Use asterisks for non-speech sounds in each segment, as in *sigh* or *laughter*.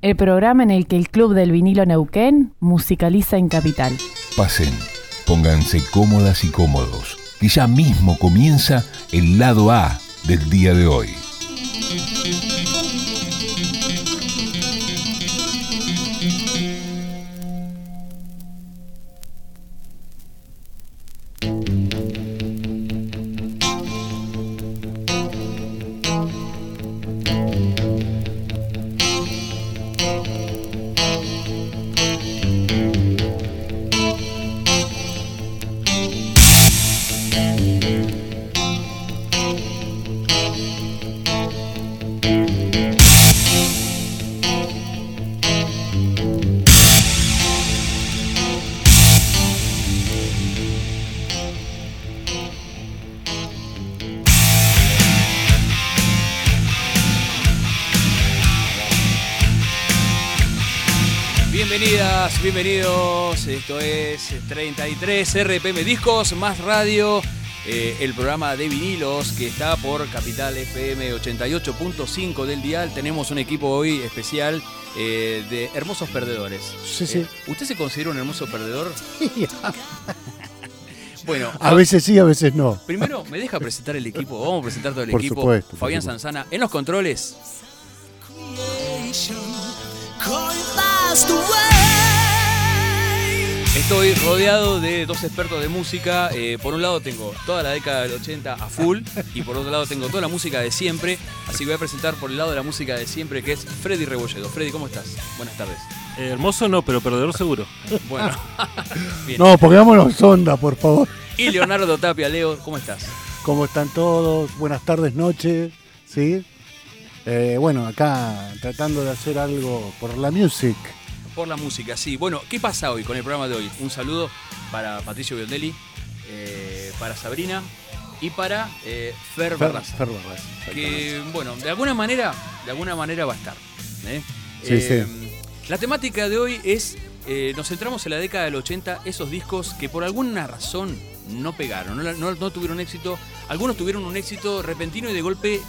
El programa en el que el Club del Vinilo Neuquén musicaliza en Capital. Pasen, pónganse cómodas y cómodos, que ya mismo comienza el lado A del día de hoy. Esto es 33 RPM Discos más Radio, eh, el programa de vinilos que está por Capital FM 88.5 del Dial. Tenemos un equipo hoy especial eh, de hermosos perdedores. Sí, sí. Eh, ¿Usted se considera un hermoso perdedor? *laughs* Bueno, A veces sí, a veces no. primero me deja presentar el equipo. Vamos a presentar todo el Por equipo. supuesto, por Fabián supuesto. Sanzana en los controles. Estoy rodeado de dos expertos de música. Eh, por un lado tengo toda la década del 80 a full y por otro lado tengo toda la música de siempre. Así que voy a presentar por el lado de la música de siempre que es Freddy Rebolledo. Freddy, ¿cómo estás? Buenas tardes. Eh, hermoso no, pero perdedor seguro. Bueno. *laughs* Bien. No, pongámonos onda, por favor. Y Leonardo Tapia, Leo, ¿cómo estás? ¿Cómo están todos? Buenas tardes, noches. ¿Sí? Eh, bueno, acá tratando de hacer algo por la music. Por la música, sí. Bueno, ¿qué pasa hoy con el programa de hoy? Un saludo para Patricio Biondelli, eh, para Sabrina y para eh, Fer Fer- Barraza. Fer Barraza, que bueno, de alguna manera, de alguna manera va a estar. ¿eh? Sí, Eh, La temática de hoy es, nos centramos en la década del 80, esos discos que por alguna razón no pegaron, no, la- no- no tuvieron éxito, algunos tuvieron un éxito repentino y de golpe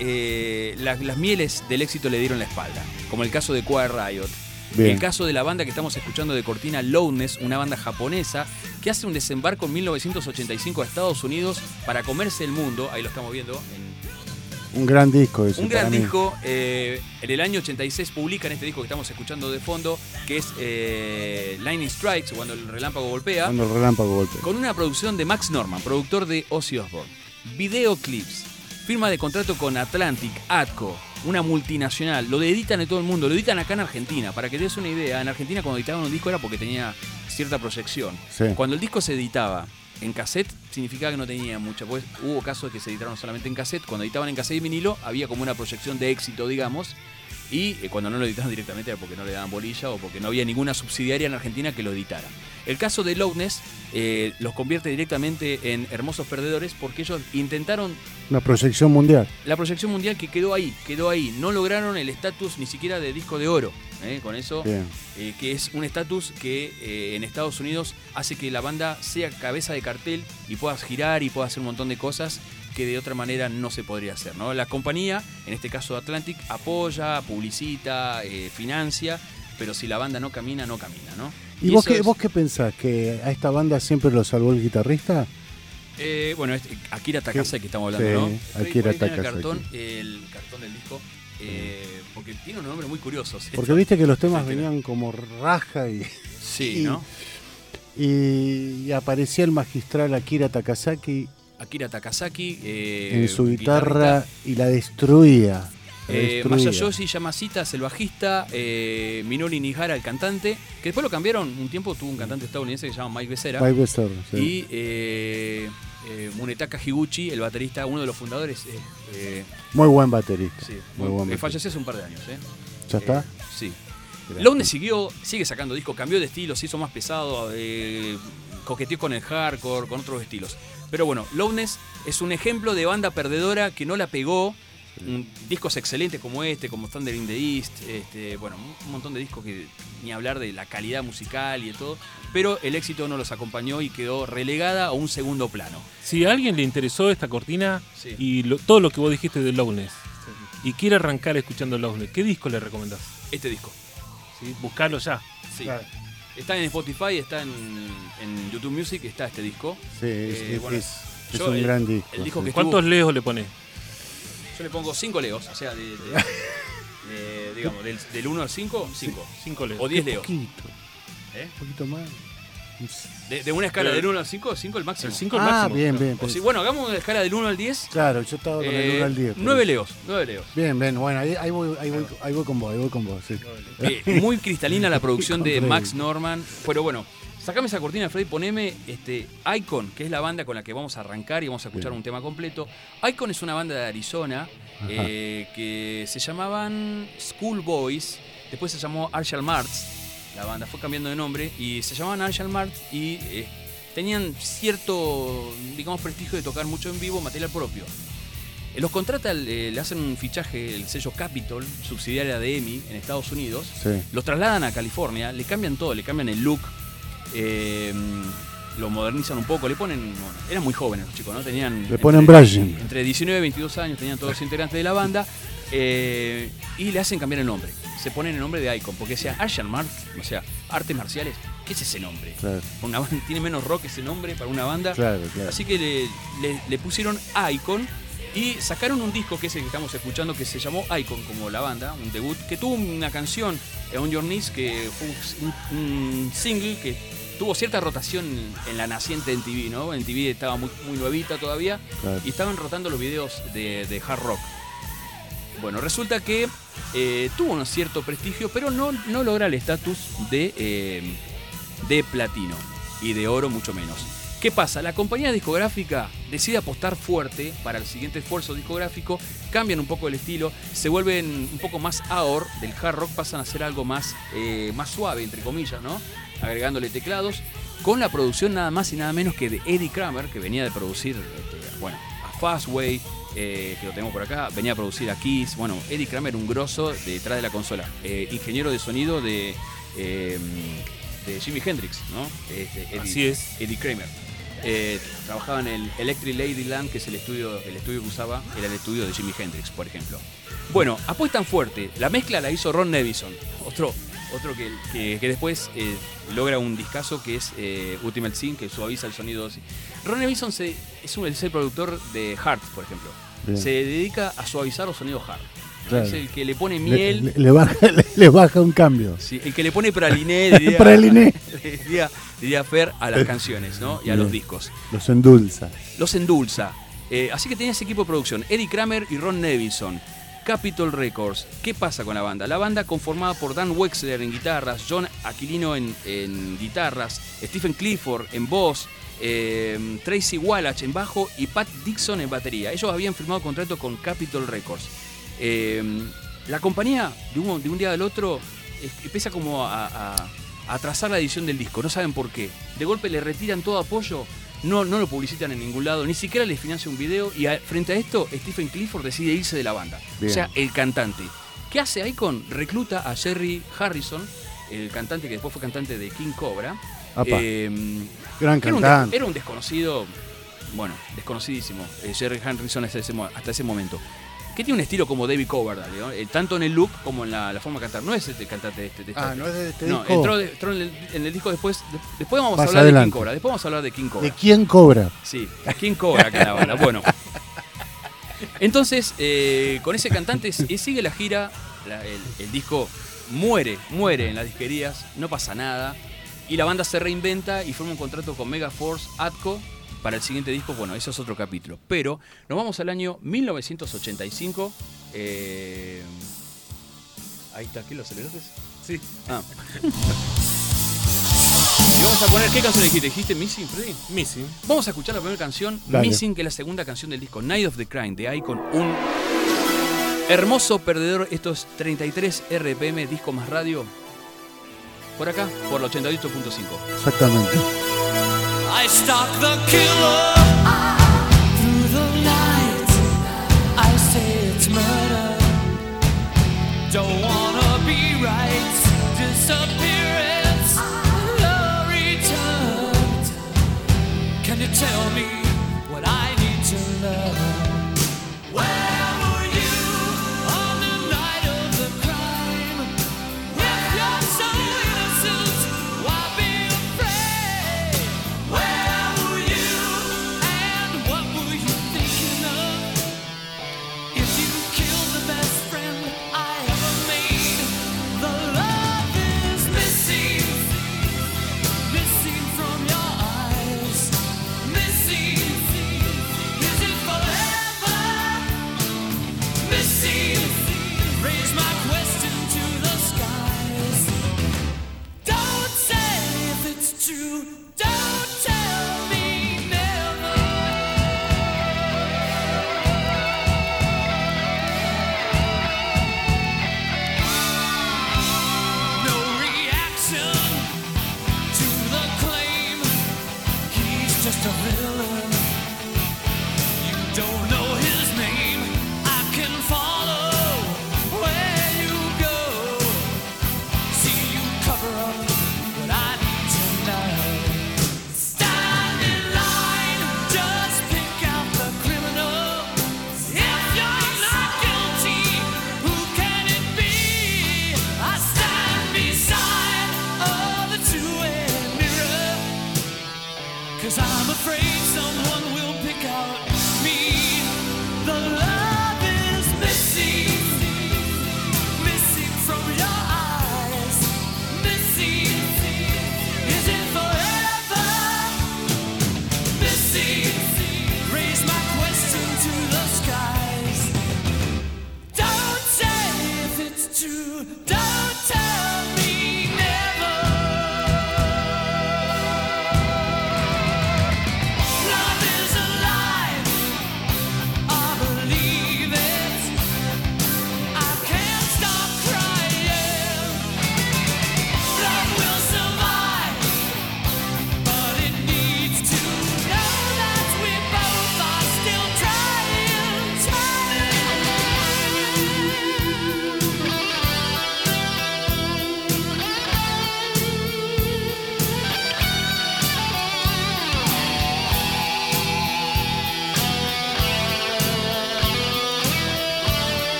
eh, las, las mieles del éxito le dieron la espalda, como el caso de Quiet Riot. Bien. El caso de la banda que estamos escuchando de Cortina, Loudness, una banda japonesa que hace un desembarco en 1985 a Estados Unidos para comerse el mundo. Ahí lo estamos viendo en Un gran disco ese un gran mí. disco. eh, en el año 86 publican este disco que estamos escuchando de fondo, que es eh, Lightning Strikes, cuando el relámpago golpea, Cuando el relámpago golpea. con una producción de Max Norman, productor de Ozzy Osbourne. Videoclips, firma de contrato con Atlantic, Atco, una multinacional. Lo editan en todo el mundo, lo editan acá en Argentina. Para que te des una idea, en Argentina cuando editaban un disco era porque tenía cierta proyección. Sí. Cuando el disco se editaba en cassette, significaba que no tenía mucha. Pues hubo casos que se editaron solamente en cassette. Cuando editaban en cassette y vinilo, había como una proyección de éxito, digamos. Y eh, cuando no lo editaban directamente era porque no le daban bolilla o porque no había ninguna subsidiaria en Argentina que lo editara. El caso de Loudness eh, los convierte directamente en hermosos perdedores porque ellos intentaron Una proyección mundial. la proyección mundial que quedó ahí, quedó ahí. No lograron el estatus ni siquiera de disco de oro. ¿eh? Con eso que es un estatus que en Estados Unidos hace que la banda sea cabeza de cartel y puedas girar y puedas hacer un montón de cosas que de otra manera no se podría hacer. ¿no? La compañía, en este caso Atlantic, apoya, publicita, eh, financia, pero si la banda no camina, no camina. ¿no? ¿Y, vos, qué, es- vos qué pensás? ¿Que a esta banda siempre lo salvó el guitarrista? Eh, bueno, este, Akira Takasaki que estamos hablando, Sí, ¿no? Akira tiene el Takasaki. cartón, el cartón del disco, eh, porque tiene un nombre muy curioso. ¿sí? Porque viste que los temas venían como raja y, Sí, y- ¿no? y, y aparecía el magistral Akira Takasaki Akira Takasaki. eh, en su guitarra y la destruía. la Eh, destruía. Masayoshi Yamashita es el bajista, eh, Minori Nihara el cantante, que después lo cambiaron, un tiempo tuvo un cantante estadounidense que se llama Mike Becerra, Mike Besser, sí. y eh, Munetaka Higuchi, el baterista, uno de los fundadores, Muy buen baterista. sí, muy muy- buen baterista. falleció hace un par de años. ¿Ya está? Sí. Lowness siguió, sigue sacando discos, cambió de estilo, se hizo más pesado, coqueteó con el hardcore, con otros estilos. Pero bueno, Lowness es un ejemplo de banda perdedora que no la pegó. Discos excelentes como este, como Thunder in the East, este, bueno, un montón de discos que ni hablar de la calidad musical y de todo, pero el éxito no los acompañó y quedó relegada a un segundo plano. Si a alguien le interesó esta cortina Sí. y lo- todo lo que vos dijiste de Lowness y quiere arrancar escuchando Lowness, ¿qué disco le recomendás? Este disco. ¿Sí? Buscalo ya. Sí. Claro. Está en Spotify, está en, en YouTube Music, está este disco. Sí, es, Eh, es- bueno, es- es yo un el- gran disco. el disco sí. que- ¿Cuántos Estuvo- leos le pones? Yo le pongo 5 leos, o sea, de, de- de- digamos, del, del 1 al 5, 5. Cinco leos. O 10 Qué leos. poquito, ¿eh? un poquito más. De, de una escala Pero- del 1 al 5, 5 el máximo. El 5 el Ah, máximo. bien, bien. O si, bueno, hagamos una escala del 1 al 10. Claro, yo estaba con el 1 al 10. 9 leos, 9 leos. Bien, bien, bueno, ahí, ahí voy, ahí, voy, ahí voy con vos, ahí voy con vos, sí. Eh, muy cristalina la producción *laughs* de Max. Norman. Pero bueno, sacame esa cortina, Freddy, poneme este, Icon, que es la banda con la que vamos a arrancar y vamos a escuchar Bien. un tema completo. Icon es una banda de Arizona eh, que se llamaban School Boys, después se llamó Arshall Marts, la banda fue cambiando de nombre, y se llamaban Arshall Marts y eh, tenían cierto, digamos, prestigio de tocar mucho en vivo, material propio. Eh, Los contrata, eh, le hacen un fichaje el sello Capitol, subsidiaria de EMI en Estados Unidos. Sí. Los trasladan a California, le cambian todo, le cambian el look, eh, lo modernizan un poco, le ponen. bueno, eran muy jóvenes los chicos, ¿no? Tenían. Le ponen entre- brushing. Entre 19 y 22 años tenían todos los integrantes de la banda eh, y le hacen cambiar el nombre. Se ponen el nombre de Icon, porque sea Asian Mart, o sea, artes marciales. ¿Qué es ese nombre? Claro, Una banda- *laughs* tiene menos rock ese nombre para una banda. claro, claro. Así que le, le- le pusieron Icon y sacaron un disco que es el que estamos escuchando que se llamó Icon como la banda, un debut, que tuvo una canción, eh, On Your Knees, que fue un, un single que tuvo cierta rotación en la naciente en TV, ¿no? En TV estaba muy, muy nuevita todavía y estaban rotando los videos de, de hard rock. Bueno, resulta que eh, tuvo un cierto prestigio, pero no, no logra el estatus de, eh, de platino y de oro mucho menos. ¿Qué pasa? La compañía discográfica decide apostar fuerte para el siguiente esfuerzo discográfico, cambian un poco el estilo, se vuelven un poco más AOR, del hard rock pasan a ser algo más, eh, más suave, entre comillas, ¿no? Agregándole teclados, con la producción nada más y nada menos que de Eddie Kramer, que venía de producir, este, bueno, a Fastway, eh, que lo tenemos por acá, venía a producir a Kiss, bueno, Eddie Kramer, un grosso detrás de la consola, eh, ingeniero de sonido de, eh, de Jimi Hendrix, ¿no? Este, Eddie- Así es. Eddie Kramer. Eh, trabajaba en el Electric Ladyland, que es el estudio, el estudio que usaba, era el estudio de Jimi Hendrix, por ejemplo. Bueno, apuestan fuerte. La mezcla la hizo Ron Nevison, otro, otro que, que- que después eh, logra un discazo que es eh, Ultimate Sin, que suaviza el sonido. Ron Nevison se- es, un, es el productor de Heart, por ejemplo. Bien. Se dedica a suavizar los sonidos Heart. Claro. Es el que le pone miel. le- le baja, *laughs* le, le baja un cambio. Sí, el que le pone praliné, *laughs* diría, Praliné. *laughs* diría, diría Fer a las canciones, ¿no? Y a los discos. Los endulza. Los endulza. Eh, así que tenía ese equipo de producción, Eddie Kramer y Ron Nevison. Capitol Records. ¿Qué pasa con la banda? La banda conformada por Dan Wexler en guitarras, John Aquilino en, en guitarras, Stephen Clifford en voz, eh, Tracy Wallach en bajo y Pat Dixon en batería. Ellos habían firmado contrato con Capitol Records. Eh, la compañía, de un, de un día al otro, empieza como a, a- a atrasar la edición del disco. No saben por qué. De golpe le retiran todo apoyo, no, no lo publicitan en ningún lado, ni siquiera le financia un video. Y a- frente a esto, Stephen Clifford decide irse de la banda. Bien. O sea, el cantante. ¿Qué hace Icon? Recluta a Jerry Harrison, el cantante que después fue cantante de King Cobra. Eh, gran era un, cantante. des- era un desconocido, bueno, desconocidísimo, eh, Jerry Harrison hasta ese, mo- hasta ese momento. Que tiene un estilo como David Coverdale, ¿no? Eh, tanto en el look como en la, la forma de cantar. No es este cantante de este, de esta- Ah, no es de este no, disco. entró, de- entró en, el, en el disco después. de- después vamos a hablar de. King Cobra. Después vamos a hablar de King Cobra. ¿De quién cobra? Sí, Cobra acá en la banda. Bueno. Entonces, eh, con ese cantante sigue la gira. la- el, el disco muere, muere en las disquerías, no pasa nada. Y la banda se reinventa y forma un contrato con Megaforce Atco para el siguiente disco. Bueno, eso es otro capítulo. Pero nos vamos al año 1985. eh, ahí está, ¿qué lo aceleraste? Sí. Ah. *laughs* Y vamos a poner, ¿qué canción dijiste? ¿Dijiste Missing, Freddy? Missing. Vamos a escuchar la primera canción, Dale. Missing, que es la segunda canción del disco, Night of the Crime, de Icon. Un hermoso perdedor, estos 33 RPM, disco más radio, por acá, por la 88.5. Exactamente. I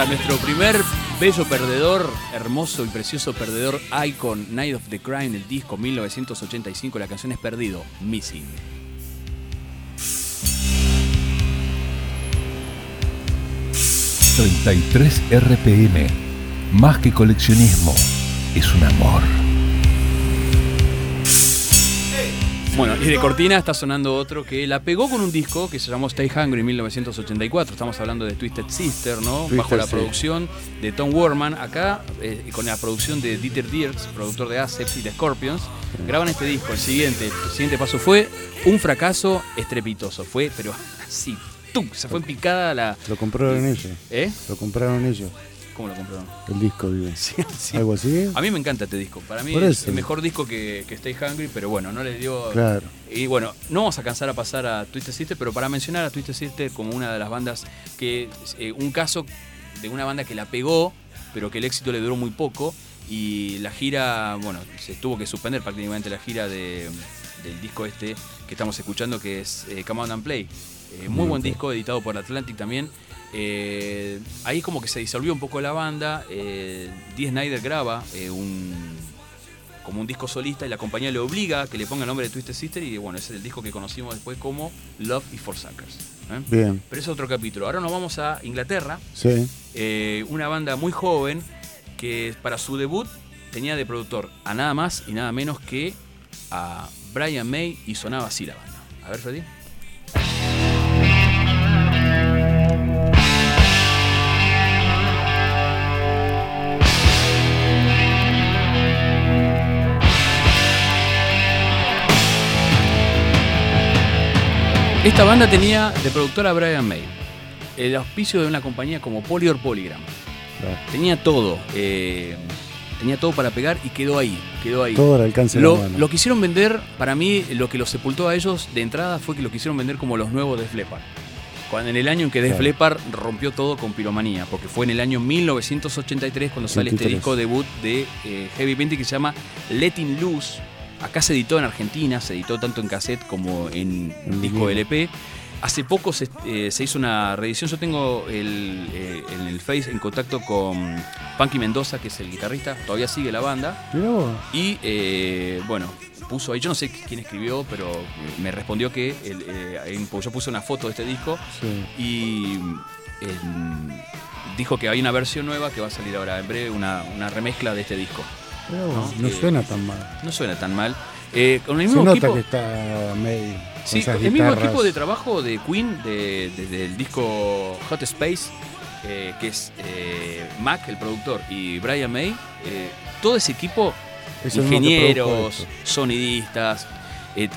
a nuestro primer bello perdedor, hermoso y precioso perdedor, Icon, Night of the Crime, el disco 1985, la canción es Perdido, Missing. ...33 RPM... ...más que coleccionismo... ...es un amor... Bueno, y de cortina está sonando otro que la pegó con un disco que se llamó Stay Hungry en 1984. Estamos hablando de Twisted Sister, ¿no? Bajo la producción de Tom Worman. Acá, eh, con la producción de Dieter Dierks, productor de Acept y de Scorpions, graban este disco. El siguiente, el siguiente paso fue un fracaso estrepitoso. Fue, pero así, ¡tum! Se fue en picada la. Lo compraron eh, ellos. ¿Eh? Lo compraron ellos. ¿Cómo lo compraron? El disco vive. *laughs* Sí, sí. ¿Algo así? A mí me encanta este disco. Para mí es el mejor disco que, que Stay Hungry, pero bueno, no les dio. Claro. Y bueno, no vamos a cansar a pasar a Twisted Sister, pero para mencionar a Twisted Sister como una de las bandas que. eh, un caso de una banda que la pegó, pero que el éxito le duró muy poco. Y la gira, bueno, se tuvo que suspender prácticamente la gira de- del disco este que estamos escuchando, que es eh, Come On and Play. Eh, muy buen disco, editado por Atlantic también. Eh, ahí como que se disolvió un poco la banda. Eh, Dee Snyder graba eh, un, como un disco solista y la compañía le obliga a que le ponga el nombre de Twisted Sister y bueno, ese es el disco que conocimos después como Love is for Suckers. ¿eh? Bien. Pero es otro capítulo. Ahora nos vamos a Inglaterra, Sí. una banda muy joven que para su debut tenía de productor a nada más y nada menos que a Brian May y sonaba así la banda. A ver, Freddy. Esta banda tenía de productora a Brian May, el auspicio de una compañía como Polyor Polygram. Claro. Tenía todo, eh, tenía todo para pegar y quedó ahí, quedó ahí. Todo al alcance de Lo, la mano. lo quisieron vender, para mí, lo que los sepultó a ellos de entrada fue que lo quisieron vender como los nuevos Def Leppard. Cuando en el año en que Def Claro. Leppard rompió todo con piromanía, porque fue en el año 1983 cuando sale este 83. disco debut de eh, Heavy Painting que se llama Letting Loose. Acá se editó en Argentina, se editó tanto en cassette como en disco. LP. Hace poco se, eh, se hizo una reedición. Yo tengo el, eh, en el Face en contacto con Punky Mendoza, que es el guitarrista. Todavía sigue la banda. Y eh, bueno, puso ahí, yo no sé quién escribió, pero me respondió que el, yo puse una foto de este disco Sí. y eh, dijo que hay una versión nueva que va a salir ahora en breve, una, una remezcla de este disco. ¿No? No, Eh, suena tan mal. No suena tan mal. Eh, con el Se mismo nota equipo, que está con sí, esas el mismo equipo de trabajo de Queen, de- desde el disco Hot Space, eh, que es eh, Mac, el productor, y Brian May, todo ese equipo Es ingenieros, sonidistas,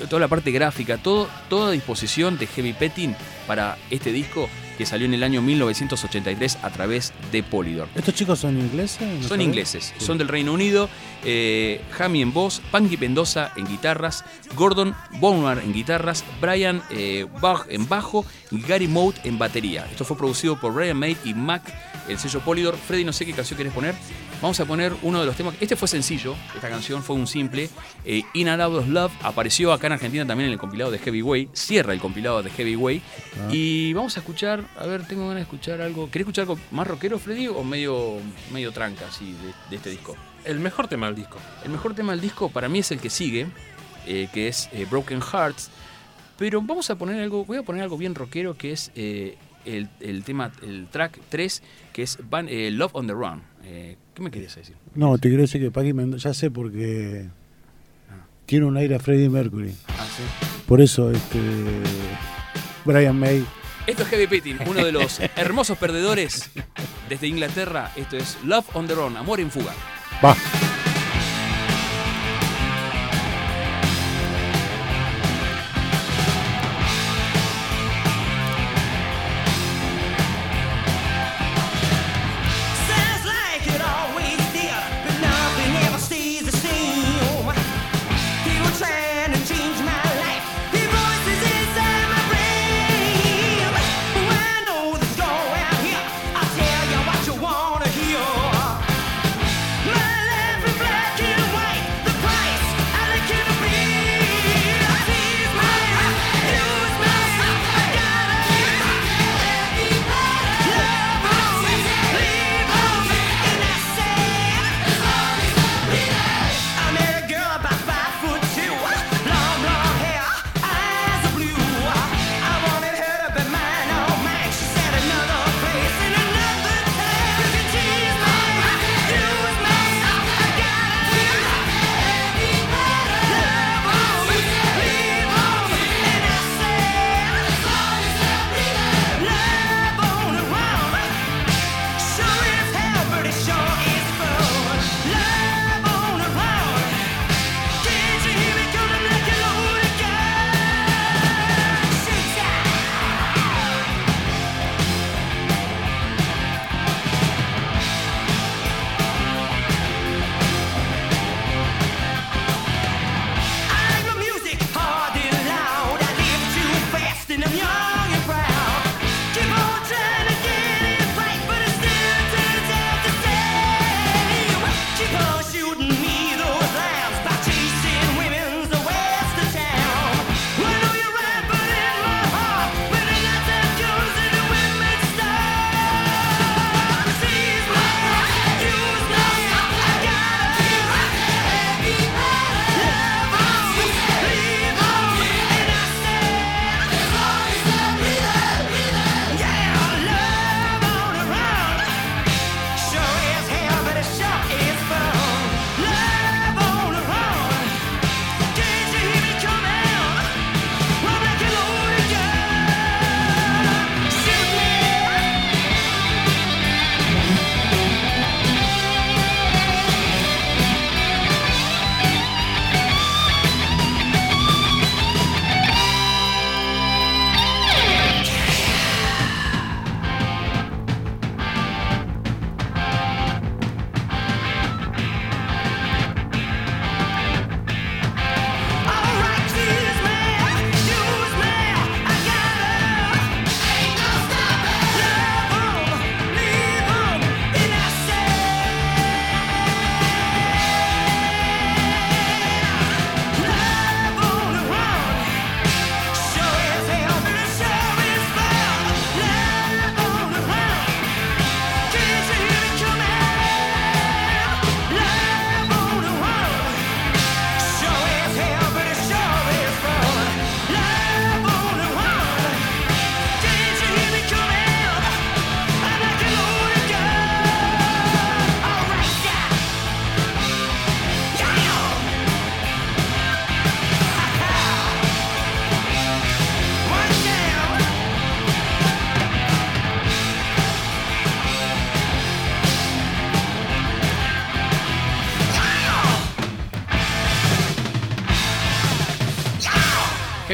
toda la parte gráfica, todo, toda disposición de Heavy Petting para este disco que salió en el año 1983 a través de Polydor. ¿Estos chicos son ingleses? ¿No Son sabés? ingleses, Sí. son del Reino Unido. Eh, Jamie en voz, Punky Mendoza en guitarras, Gordon Bonmar en guitarras, Brian eh, Bach en bajo y Gary Moat en batería. Esto fue producido por Brian May y Mac, el sello Polydor. Freddy, no sé qué canción quieres poner. Vamos a poner uno de los temas. Este fue sencillo, esta canción fue un simple. Eh, In and Out of Love apareció acá en Argentina también en el compilado de Heavyway. Cierra el compilado de Heavyway. Ah. Y vamos a escuchar, a ver, tengo ganas de escuchar algo. ¿Querés escuchar algo más rockero, Freddy, o medio, medio tranca así de, de este disco? El mejor tema del disco. El mejor tema del disco para mí es el que sigue, eh, que es eh, Broken Hearts. Pero vamos a poner algo, voy a poner algo bien rockero que es eh, el, el tema, el track 3, que es Van- eh, Love on the Run. Eh, ¿Qué me querías decir? No, te quiero decir que Paqui Mendoza, ya sé porque tiene un aire a Freddie Mercury. Ah, sí. Por eso, este. Brian May. Esto es Heavy Pitting, uno de los *laughs* hermosos perdedores desde Inglaterra. Esto es Love on the Run, Amor en Fuga. Va.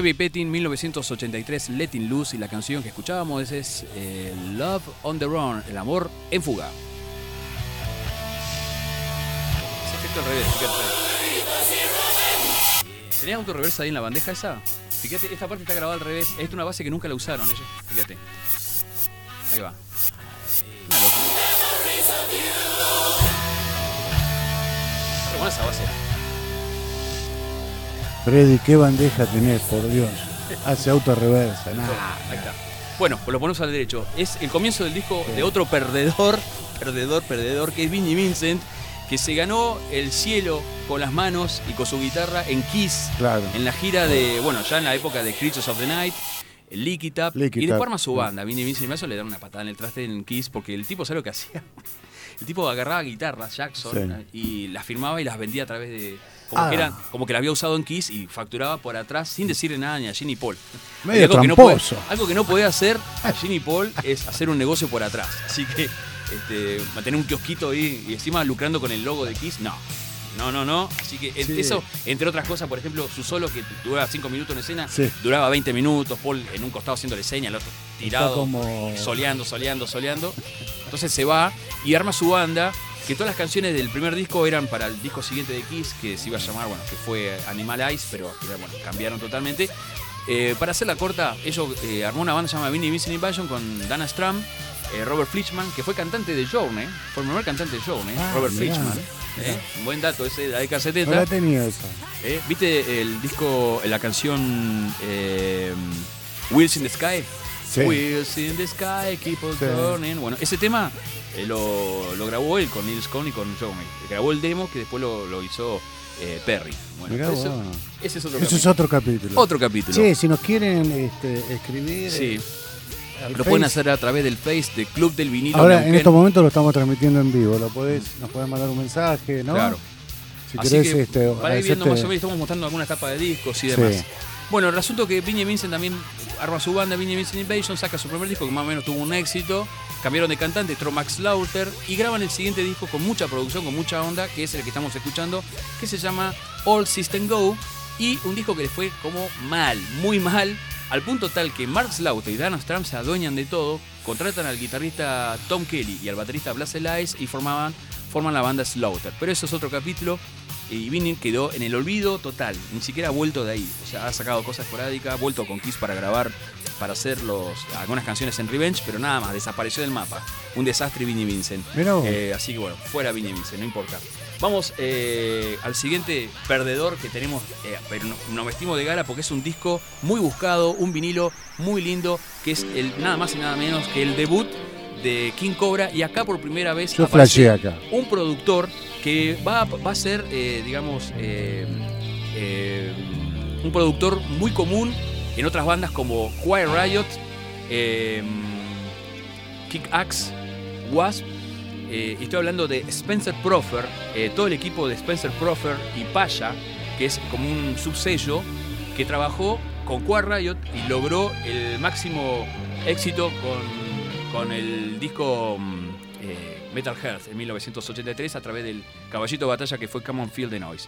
Heavy Petting 1983 Letting Loose y la canción que escuchábamos es eh, Love on the Run, el amor en fuga. Ese efecto al. ¿Tenías auto ahí en la bandeja esa? Fíjate, esta parte está grabada al revés. Esta es una base que nunca la usaron ellos. Fíjate. Ahí va. Una locura. Pero buena esa base. Freddy, ¿qué bandeja tenés, por Dios? Hace auto reversa, nada. Ahí está. Bueno, pues lo ponemos al derecho. Es el comienzo del disco de otro perdedor, perdedor, perdedor, que es Vinnie Vincent, que se ganó el cielo con las manos y con su guitarra en Kiss, Claro. en la gira de, bueno, ya en la época de Creatures of the Night, Lick It Up, Lick It y después Up. arma su banda. Vinnie Vincent y Mason le dan una patada en el traste en Kiss, porque el tipo, ¿sabe lo que hacía? *laughs* El tipo agarraba guitarras Jackson y las firmaba y las vendía a través de... Como, Ah. que eran, como que la había usado en Kiss y facturaba por atrás sin decirle nada ni a Jenny Paul. Medio algo, que no puede, algo que no puede hacer a *laughs* Jenny Paul es hacer un negocio por atrás. Así que este, mantener un kiosquito ahí y encima lucrando con el logo de Kiss, no. No, no, no. Así que Sí. eso, entre otras cosas, por ejemplo, su solo que duraba 5 minutos en escena, Sí. duraba 20 minutos, Paul en un costado haciéndole seña, el otro tirado, como- soleando, soleando, soleando. Entonces se va y arma su banda, que todas las canciones del primer disco eran para el disco siguiente de Kiss, que se iba a llamar, bueno, que fue Animal Eyes, pero que, bueno, cambiaron totalmente. Eh, para hacerla corta, ellos eh, armó una banda llamada Vinnie Vincent Invasion con Dana Strum, eh, Robert Fleischman, que fue cantante de Journey, fue el primer cantante de Journey, Ah, Robert mirá. ¿eh? Un buen dato ese de la década No 70. la tenía esa. ¿eh? ¿Viste el disco, la canción eh, Wheels in the Sky? Sí. Wheels in the Sky, keep on Sí. turning. Bueno, ese tema eh, lo, lo grabó él con Nils Cohn y con Journey. Grabó el demo que después lo, lo hizo eh, Perry. Bueno, Mirá eso- vos. ese es otro Eso es capítulo. otro capítulo. Otro capítulo. Sí, si nos quieren este, escribir. Sí. eh, Lo pueden hacer a través del Face de Club del Vinilo. Ahora, en estos momentos lo estamos transmitiendo en vivo. Lo podés, nos podés mandar un mensaje, ¿no? Claro. Si Así querés, que, este, para ir viendo más o menos, estamos mostrando algunas tapas de discos y Sí. Bueno, el asunto que Vinnie Vincent también arma su banda, Vinnie Vincent Invasion, saca su primer disco que más o menos tuvo un éxito. Cambiaron de cantante, entró Max Lauter y graban el siguiente disco con mucha producción, con mucha onda, que es el que estamos escuchando, que se llama All System Go. Y un disco que les fue como mal, muy mal, al punto tal que Mark Slaughter y Dana Strum se adueñan de todo, contratan al guitarrista Tom Kelly y al baterista Blas Elias y forman la banda Slaughter. Pero eso es otro capítulo. Y Vinny quedó en el olvido total, ni siquiera ha vuelto de ahí. O sea, ha sacado cosas esporádicas, ha vuelto con Kiss para grabar, para hacer los, algunas canciones en Revenge, pero nada más, desapareció del mapa. Un desastre Vinnie Vincent. Vos. Eh, así que bueno, fuera Vinnie Vincent, no importa. Vamos eh, al siguiente perdedor que tenemos, eh, pero no- nos vestimos de gala porque es un disco muy buscado, un vinilo muy lindo, que es el nada más y nada menos que el debut de King Cobra y acá por primera vez Yo aparece flasheé acá. un productor que va, a- va a ser, eh, digamos, eh, eh, un productor muy común en otras bandas como Quiet Riot, Kick Axe, Wasp. y estoy hablando de Spencer Profer, eh, todo el equipo de Spencer Profer y Paya, que es como un subsello que trabajó con Quiet Riot y logró el máximo éxito con, con el disco mm, eh, Metal Health en 1983 a través del caballito de batalla que fue Come on Feel the Noise.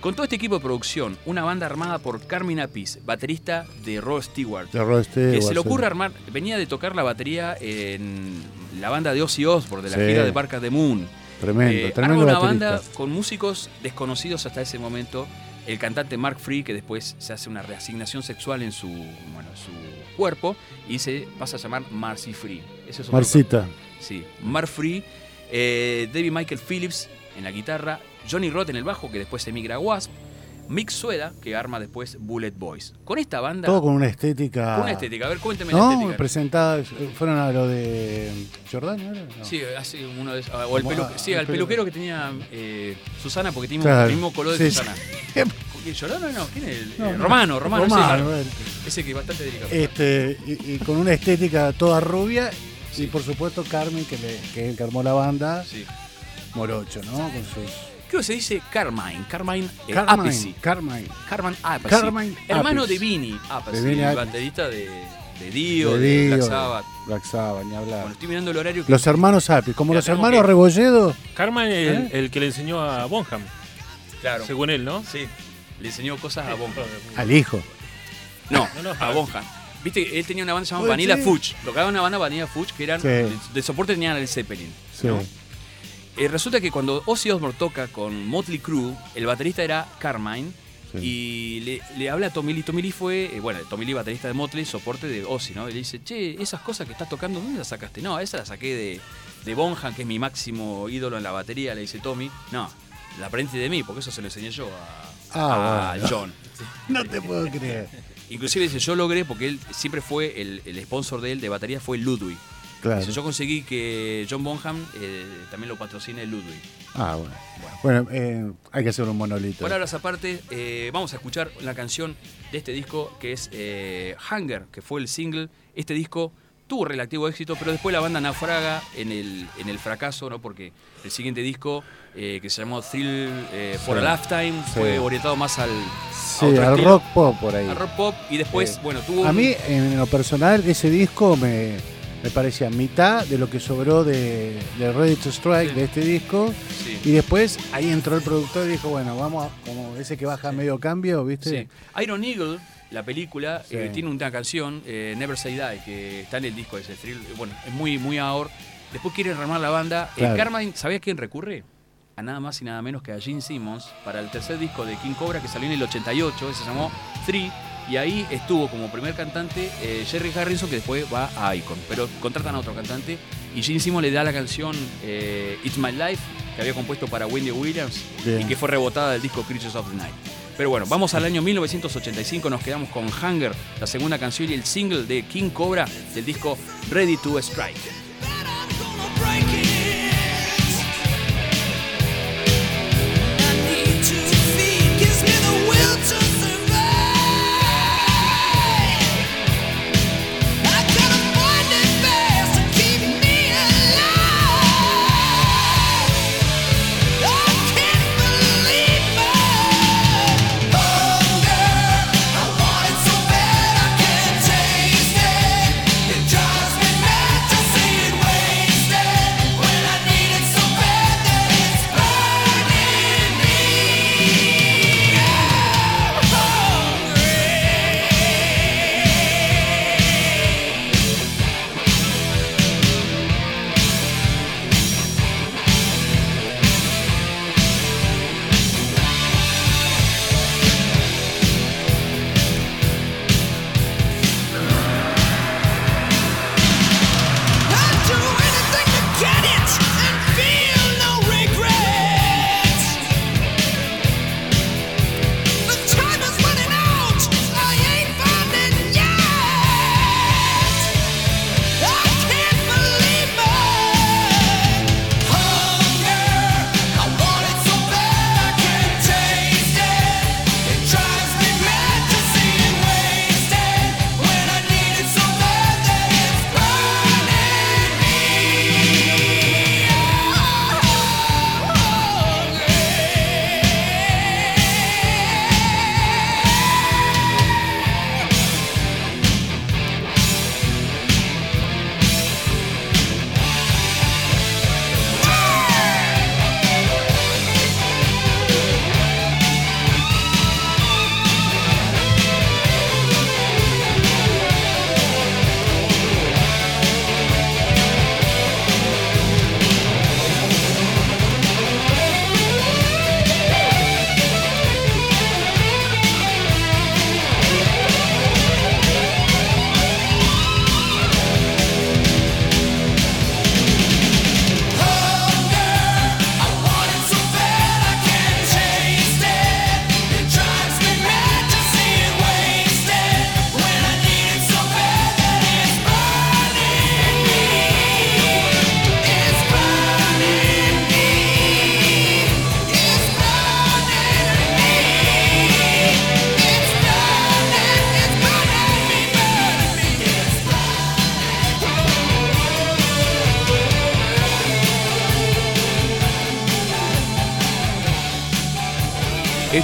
Con todo este equipo de producción, una banda armada por Carmen Apis, baterista de Rod Stewart, De Rod que Stewart, se le sí. ocurre armar, venía de tocar la batería en la banda de Ozzy Osbourne, de la Sí. gira de Barca de Moon. Tremendo, Eh, tremendo arma una baterista. banda con músicos desconocidos hasta ese momento. El cantante Mark Free, que después se hace una reasignación sexual en su, bueno, su cuerpo y se pasa a llamar Marcy Free. Ese es otro Marcita. Sí, Mark Free, eh, David Michael Phillips en la guitarra, Johnny Roth en el bajo, que después emigra a Wasp, Mick Sueda, que arma después Bullet Boys. Con esta banda, Todo con una estética. con una estética, a ver, cuénteme la No, estética. presentadas, fueron a lo de Jordán, ¿no era? No. Sí, así uno de esos- O el pelu- sí, al pelu- peluquero que tenía eh, Susana, porque teníamos Claro. el mismo color de Sí, Susana. sí. *laughs* ¿Quién, ¿Llorano no? ¿Quién es? el- No, eh, no. Romano, Romano, ese, Romano, ese que es bastante delicado. Este, y, y con una estética toda rubia. Y por supuesto Carmen, que, le, que es el que armó la banda, Sí. Morocho, ¿no? Con sus. Creo que se dice Carmine, Carmine eh. Carmen. Carmen Appice. Carmen Hermano de Vinny Appice, De el baterista de, de Dio, de de, Black Sabbath. Black Sabbath, ni hablar. Bueno, estoy mirando el horario que Los hermanos Apis, como los hermanos que- Rebolledo, Carmen es el, ¿Eh? el que le enseñó a Bonham, claro. según él, ¿no? Sí, le enseñó cosas a Bonham. al hijo. No, No, no, a Bonham. Viste, él tenía una banda llamada Oye, Vanilla sí. Fudge. Tocaba una banda Vanilla Fudge que eran Sí. de, de soporte tenían el Zeppelin. Sí. ¿no? Eh, resulta que cuando Ozzy Osbourne toca con Motley Crue, el baterista era Carmine y le, le habla a Tommy Lee. Tommy Lee fue, eh, bueno, Tommy Lee, baterista de Motley, soporte de Ozzy, ¿no? Y le dice, che, esas cosas que estás tocando, ¿dónde las sacaste? No, esa la saqué de, de Bonham, que es mi máximo ídolo en la batería, le dice Tommy. No, la aprendí de mí, porque eso se lo enseñé yo a, Ah, a bueno. John. *laughs* No te puedo creer. Inclusive dice, yo logré, porque él siempre fue, el, el sponsor de él de batería fue Ludwig. Claro. Dice, yo conseguí que John Bonham eh, también lo patrocine Ludwig. Ah, bueno. Bueno, eh, hay que hacer un monolito. Palabras aparte, eh, vamos a escuchar la canción de este disco que es eh, Hunger, que fue el single. Este disco tuvo relativo éxito, pero después la banda naufraga en el, en el fracaso, ¿no? Porque el siguiente disco, eh, que se llamó Thrill eh, for Sí. a Lifetime, Sí. fue orientado más al, sí, a otro al estilo, rock pop por ahí. al rock pop, y después, bueno, tuvo... A mí, en lo personal, ese disco me, me parecía mitad de lo que sobró de, de Ready to Strike, de este disco. Y después ahí entró el productor y dijo, bueno, vamos, a- como ese que baja medio cambio, ¿viste? Sí. Iron Eagle, la película, Sí. eh, tiene una canción, eh, Never Say Die, que está en el disco de ese. Bueno, es muy, muy ahora. Después quieren armar la banda. Eh, Claro. Carmine, ¿sabías quién recurre? A nada más y nada menos que a Gene Simmons para el tercer disco de King Cobra que salió en el 88, se llamó Three. Y ahí estuvo como primer cantante eh, Jerry Harrison, que después va a Icon. Pero contratan a otro cantante y Gene Simmons le da la canción eh, It's My Life, que había compuesto para Wendy Williams Bien. y que fue rebotada del disco Creatures of the Night. Pero bueno, vamos al año 1985, nos quedamos con Hunger, la segunda canción y el single de King Cobra del disco Ready to Strike.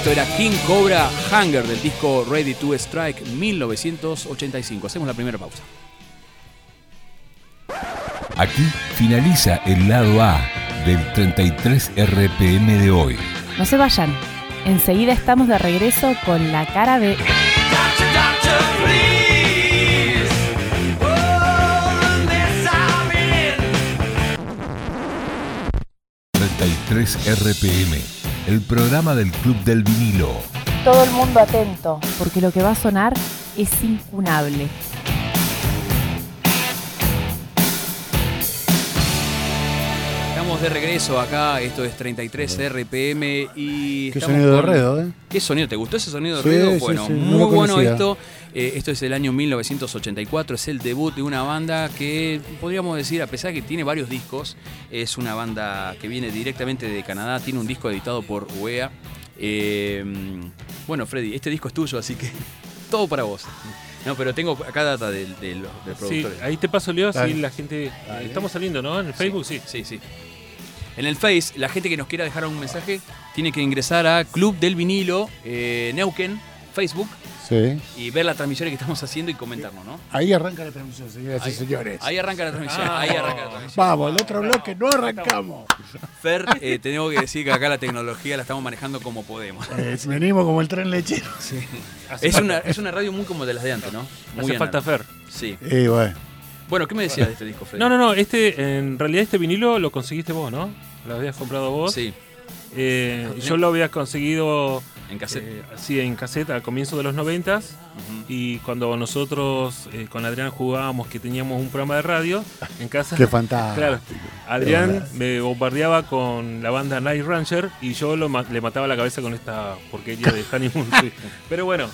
Esto era King Cobra Hunger del disco Ready to Strike 1985. Hacemos la primera pausa. Aquí finaliza el lado A del 33 RPM de hoy. No se vayan. Enseguida estamos de regreso con la cara in. 33 RPM, el programa del Club del Vinilo. Todo el mundo atento, porque lo que va a sonar es incunable. Estamos de regreso acá, esto es 33 RPM y... Qué estamos sonido de redo, ¿eh? ¿Qué sonido? ¿Te gustó ese sonido de Sí, sí, bueno, sí, no muy bueno esto. Eh, esto es el año 1984, es el debut de una banda que podríamos decir, a pesar que tiene varios discos, es una banda que viene directamente de Canadá, tiene un disco editado por UEA. Eh, bueno, Freddy, este disco es tuyo, así que *laughs* todo para vos. No, pero tengo acá data Sí, productor. ahí te paso, Leo, si la gente... Dale. Estamos saliendo, ¿no? En el Facebook, sí. Sí, sí. En el Face, la gente que nos quiera dejar un mensaje tiene que ingresar a Club del Vinilo eh, Neuquén, Facebook, Sí. y ver las transmisiones que estamos haciendo y comentarnos, ¿no? Ahí arranca la transmisión, señoras y señores. Ahí arranca la transmisión, ahí arranca la transmisión. Vamos, el otro bloque no arrancamos. Fer, eh, tenemos que decir que acá la tecnología la estamos manejando como podemos. Eh, venimos como el tren lechero. Hace Es una, es una radio muy como de las de antes, ¿no? Muy Hace falta. Fer. Sí. Y bueno, Bueno, ¿qué me decías de este disco, Freddy? No, no, no, este, en realidad este vinilo lo conseguiste vos, ¿no? Lo habías comprado vos. Sí, Eh, yo lo había conseguido en cassette. eh, así en cassette al comienzo de los noventas Ujú. y cuando nosotros eh, con Adrián jugábamos que teníamos un programa de radio *laughs* en casa. qué fantástico. Claro, Adrián me bombardeaba con la banda Night Ranger y yo lo ma- le mataba la cabeza con esta porquería de Honeymoon. *laughs* Pero bueno,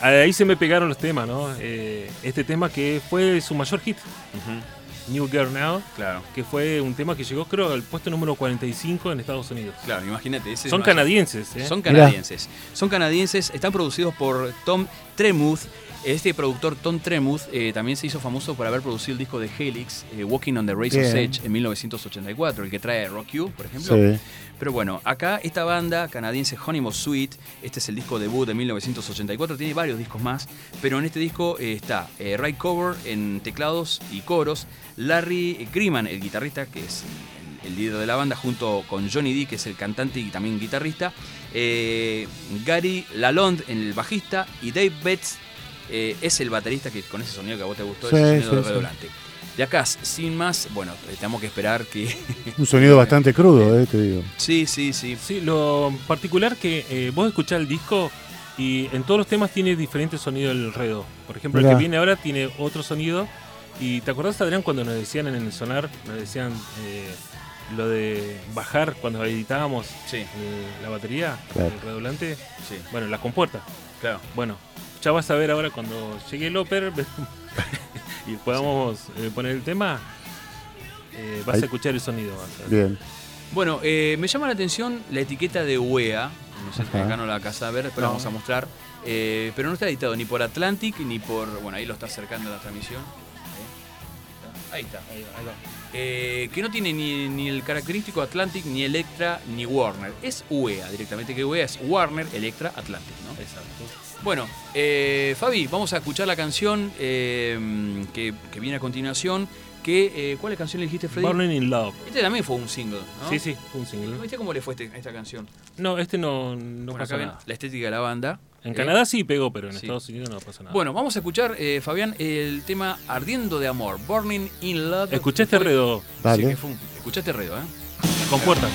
ahí se me pegaron los temas, ¿no? Eh, este tema que fue su mayor hit, Ujú. New Girl Now, Claro, que fue un tema que llegó creo al puesto número 45 en Estados Unidos. claro, imagínate. ese Son canadienses, ¿eh? Son Mirá. canadienses. Son canadienses, están producidos por Tom Tremuth. Este productor, Tom Tremuth, eh, también se hizo famoso por haber producido el disco de Helix, eh, Walking on the Razor's. Edge, en 1984, el que trae Rock You, por ejemplo. Sí. Pero bueno, acá esta banda canadiense Honeymoon Suite, este es el disco debut de 1984, tiene varios discos más, pero en este disco eh, está eh, Ray Cover en teclados y coros, Larry Griman, el guitarrista, que es el, el líder de la banda, junto con Johnny D, que es el cantante y también guitarrista, eh, Gary Lalonde en el bajista y Dave Betts eh, es el baterista que con ese sonido que a vos te gustó, Sí, ese sonido sí, de sí. redoblante. De acá, sin más, bueno, tenemos que esperar que... *laughs* Un sonido bastante crudo, eh, te digo. sí, sí, sí. Sí, lo particular que eh, vos escuchás el disco y en todos los temas tiene diferente sonido el redo. Por ejemplo, el que viene ahora tiene otro sonido. Y ¿te acordás, Adrián, cuando nos decían en el sonar, nos decían eh, lo de bajar cuando editábamos Sí, eh, la batería, Claro. el redoblante? sí, Bueno, la compuerta. claro. Bueno, ya vas a ver ahora cuando llegue el Oper *laughs* y podamos eh, poner el tema, eh, vas Ahí. a escuchar el sonido. Bien. Bueno, eh, me llama la atención la etiqueta de UEA. No sé si Ajá. acá no la vas a ver, después la vamos a mostrar. Eh, pero no está editado ni por Atlantic ni por. Bueno, ahí lo está acercando la transmisión. Ahí está. Ahí está. Ahí va. Eh, que no tiene ni, ni el característico Atlantic, ni Electra, ni Warner. Es UEA directamente, que UEA es Warner, Electra, Atlantic, ¿no? Exacto. Bueno, eh, Fabi, vamos a escuchar la canción eh, que, que viene a continuación. Que, ¿Cuál es la canción elegiste, Freddy? Burning in Love. Este también fue un single, ¿no? Sí, sí, fue un single. ¿Viste cómo le fue este- a esta canción? No, este no, no Bueno, acá ven nada. la estética de la banda. En ¿eh? Canadá sí pegó, pero en Sí. Estados Unidos no pasa nada. Bueno, vamos a escuchar, eh, Fabián, el tema Ardiendo de Amor, Burning in Love. ¿escuchaste Fue- Redo Dale. Sí, que fue un- escuchaste Redo, ¿eh? con puertas?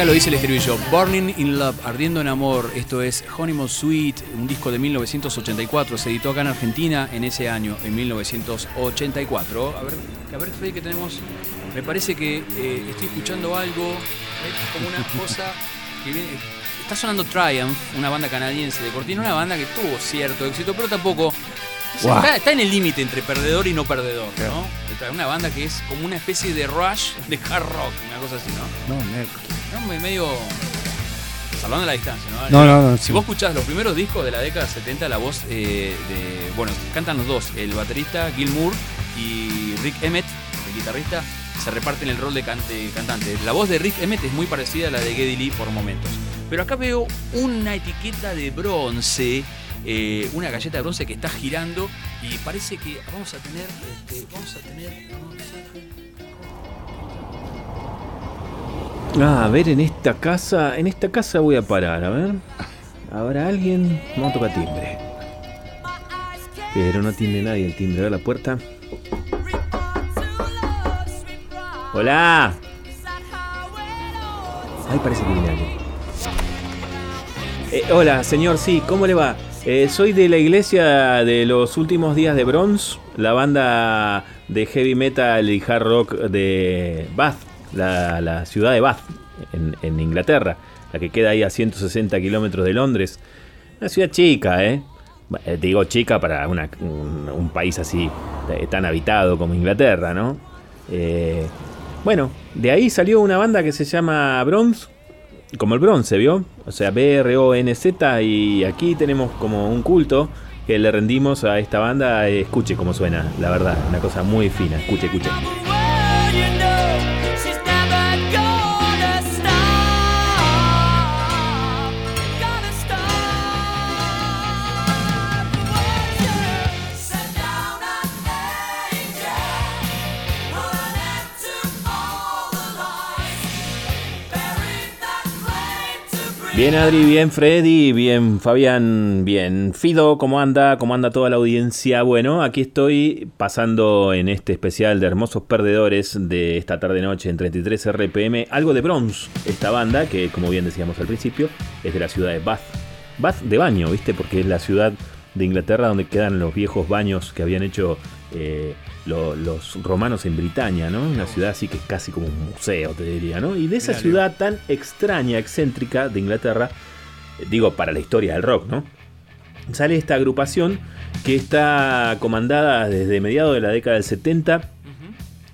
Acá lo dice el estribillo. Burning in Love, Ardiendo en Amor. Esto es Honeymoon Suite, un disco de 1984. Se editó acá en Argentina en ese año, en 1984. A ver, a ver Freddy, que tenemos. Me parece que eh, estoy escuchando algo. Como una *laughs* cosa que viene. Está sonando Triumph, una banda canadiense de Cortina, una banda que tuvo cierto éxito, pero tampoco. Sea, está, está en el límite entre perdedor y no perdedor, ¿no? Está Una banda que es como una especie de rush de hard rock, una cosa así, ¿no? No. No, me- medio. Salvando la distancia, ¿no? No, no, no, Si sí. vos escuchás los primeros discos de la década 70, la voz eh, de. Bueno, cantan los dos, el baterista Gil Moore y Rick Emmett, el guitarrista, se reparten el rol de cantante. La voz de Rick Emmett es muy parecida a la de Geddy Lee por momentos. Pero acá veo una etiqueta de bronce. Eh, una galleta de bronce que está girando y parece que vamos a tener este, vamos a tener Ah, a ver, en esta casa, en esta casa voy a parar, a ver. ¿Habrá alguien? Vamos a tocar timbre. Pero no tiene nadie el timbre, a ver la puerta. Hola. Ay, parece que viene alguien. Eh, hola, señor, sí, ¿cómo le va? Eh, soy de la iglesia de los últimos días de Bronze, la banda de heavy metal y hard rock de Bath, la, ciudad de Bath, en, Inglaterra, la que queda ahí a 160 kilómetros de Londres. Una ciudad chica, ¿eh? Eh, Digo chica para un país así eh, tan habitado como Inglaterra, ¿no? Eh, bueno, de ahí salió una banda que se llama Bronze, como el bronce, ¿vio? O sea, B-R-O-N-Z y aquí tenemos como un culto que le rendimos a esta banda. Escuche cómo suena, la verdad, una cosa muy fina. Escuche, escuche. Bien Adri, bien Freddy, bien Fabián, bien Fido, ¿cómo anda? ¿Cómo anda toda la audiencia? Bueno, aquí estoy pasando en este especial de Hermosos Perdedores de esta tarde-noche en 33 RPM, algo de Bronze, esta banda que como bien decíamos al principio es de la ciudad de Bath. Bath de baño, ¿viste? Porque es la ciudad de Inglaterra donde quedan los viejos baños que habían hecho eh, lo- los romanos en Britania, ¿no? Una ciudad así que es casi como un museo, te diría, ¿no? Y de esa Mirá, ciudad tan extraña, excéntrica de Inglaterra, eh, digo, para la historia del rock, ¿no? Sale esta agrupación que está comandada desde mediados de la década del 70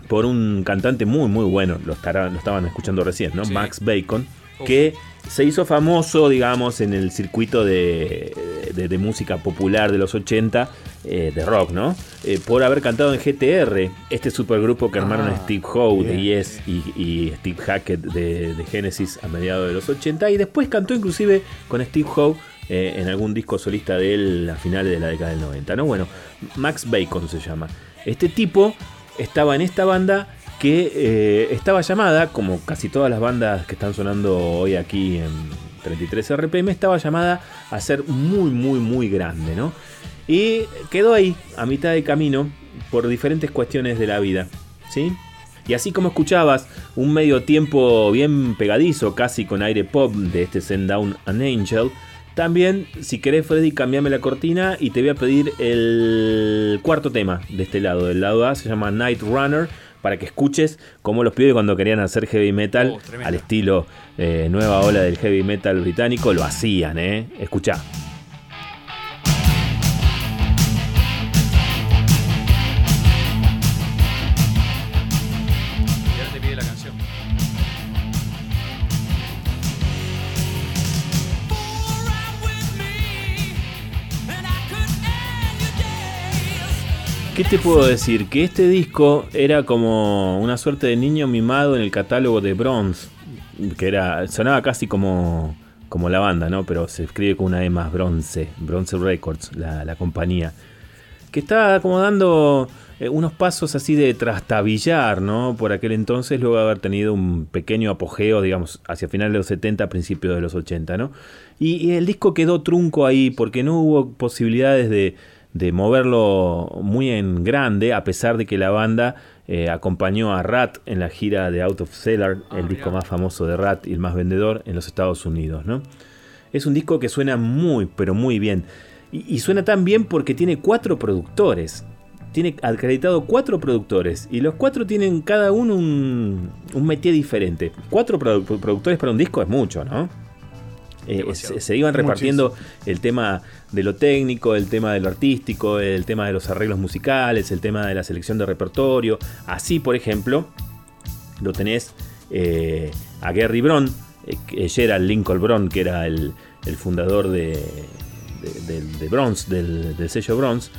por un cantante muy muy bueno, lo, estará- lo estaban escuchando recién, ¿no? Sí. Max Bacon, que se hizo famoso, digamos, en el circuito de, de- de música popular de los 80, eh, de rock, ¿no? Eh, por haber cantado en GTR, este supergrupo que armaron Ah, Steve Howe de Yes y, y Steve Hackett de, de Genesis a mediados de los 80, y después cantó inclusive con Steve Howe eh, en algún disco solista de él a finales de la década del 90, ¿no? Bueno, Max Bacon se llama. Este tipo estaba en esta banda que eh, estaba llamada, como casi todas las bandas que están sonando hoy aquí en 33 RPM, estaba llamada a ser muy, muy, muy grande, ¿no? Y quedó ahí, a mitad de camino, por diferentes cuestiones de la vida, ¿sí? Y así como escuchabas un medio tiempo bien pegadizo, casi con aire pop de este Send Down an Angel, también, si querés, Freddy, cambiame la cortina y te voy a pedir el cuarto tema de este lado. Del lado A se llama Night Runner, para que escuches cómo los pibes cuando querían hacer heavy metal, Oh, al estilo eh, nueva ola del heavy metal británico, lo hacían, ¿eh? Escuchá. ¿Qué te puedo decir? Que este disco era como una suerte de niño mimado en el catálogo de Bronze, que era sonaba casi como, como la banda, ¿no? Pero se escribe con una E más Bronze, Bronze Records, la, la compañía, que estaba como dando eh, unos pasos así de trastabillar, ¿no? Por aquel entonces, luego de haber tenido un pequeño apogeo, digamos, hacia finales de los 70, principios de los 80, ¿no? Y, y el disco quedó trunco ahí porque no hubo posibilidades de, de moverlo muy en grande, a pesar de que la banda eh, acompañó a Rat en la gira de Out of Cellar, Ah, el disco más famoso de Rat y el más vendedor en los Estados Unidos. ¿no? Es un disco que suena muy, pero muy bien. Y, y suena tan bien porque tiene cuatro productores. Tiene acreditado cuatro productores. Y los cuatro tienen cada uno un, un métier diferente. Cuatro produ- productores para un disco es mucho, ¿no? Eh, se, se iban repartiendo el tema de lo técnico, el tema de lo artístico, el tema de los arreglos musicales, el tema de la selección de repertorio. Así, por ejemplo, lo tenés eh, a Gary Brown, eh, Gerald Lincoln Brown, que era el, el fundador de, de, de- de Bronze, del, del sello Bronze.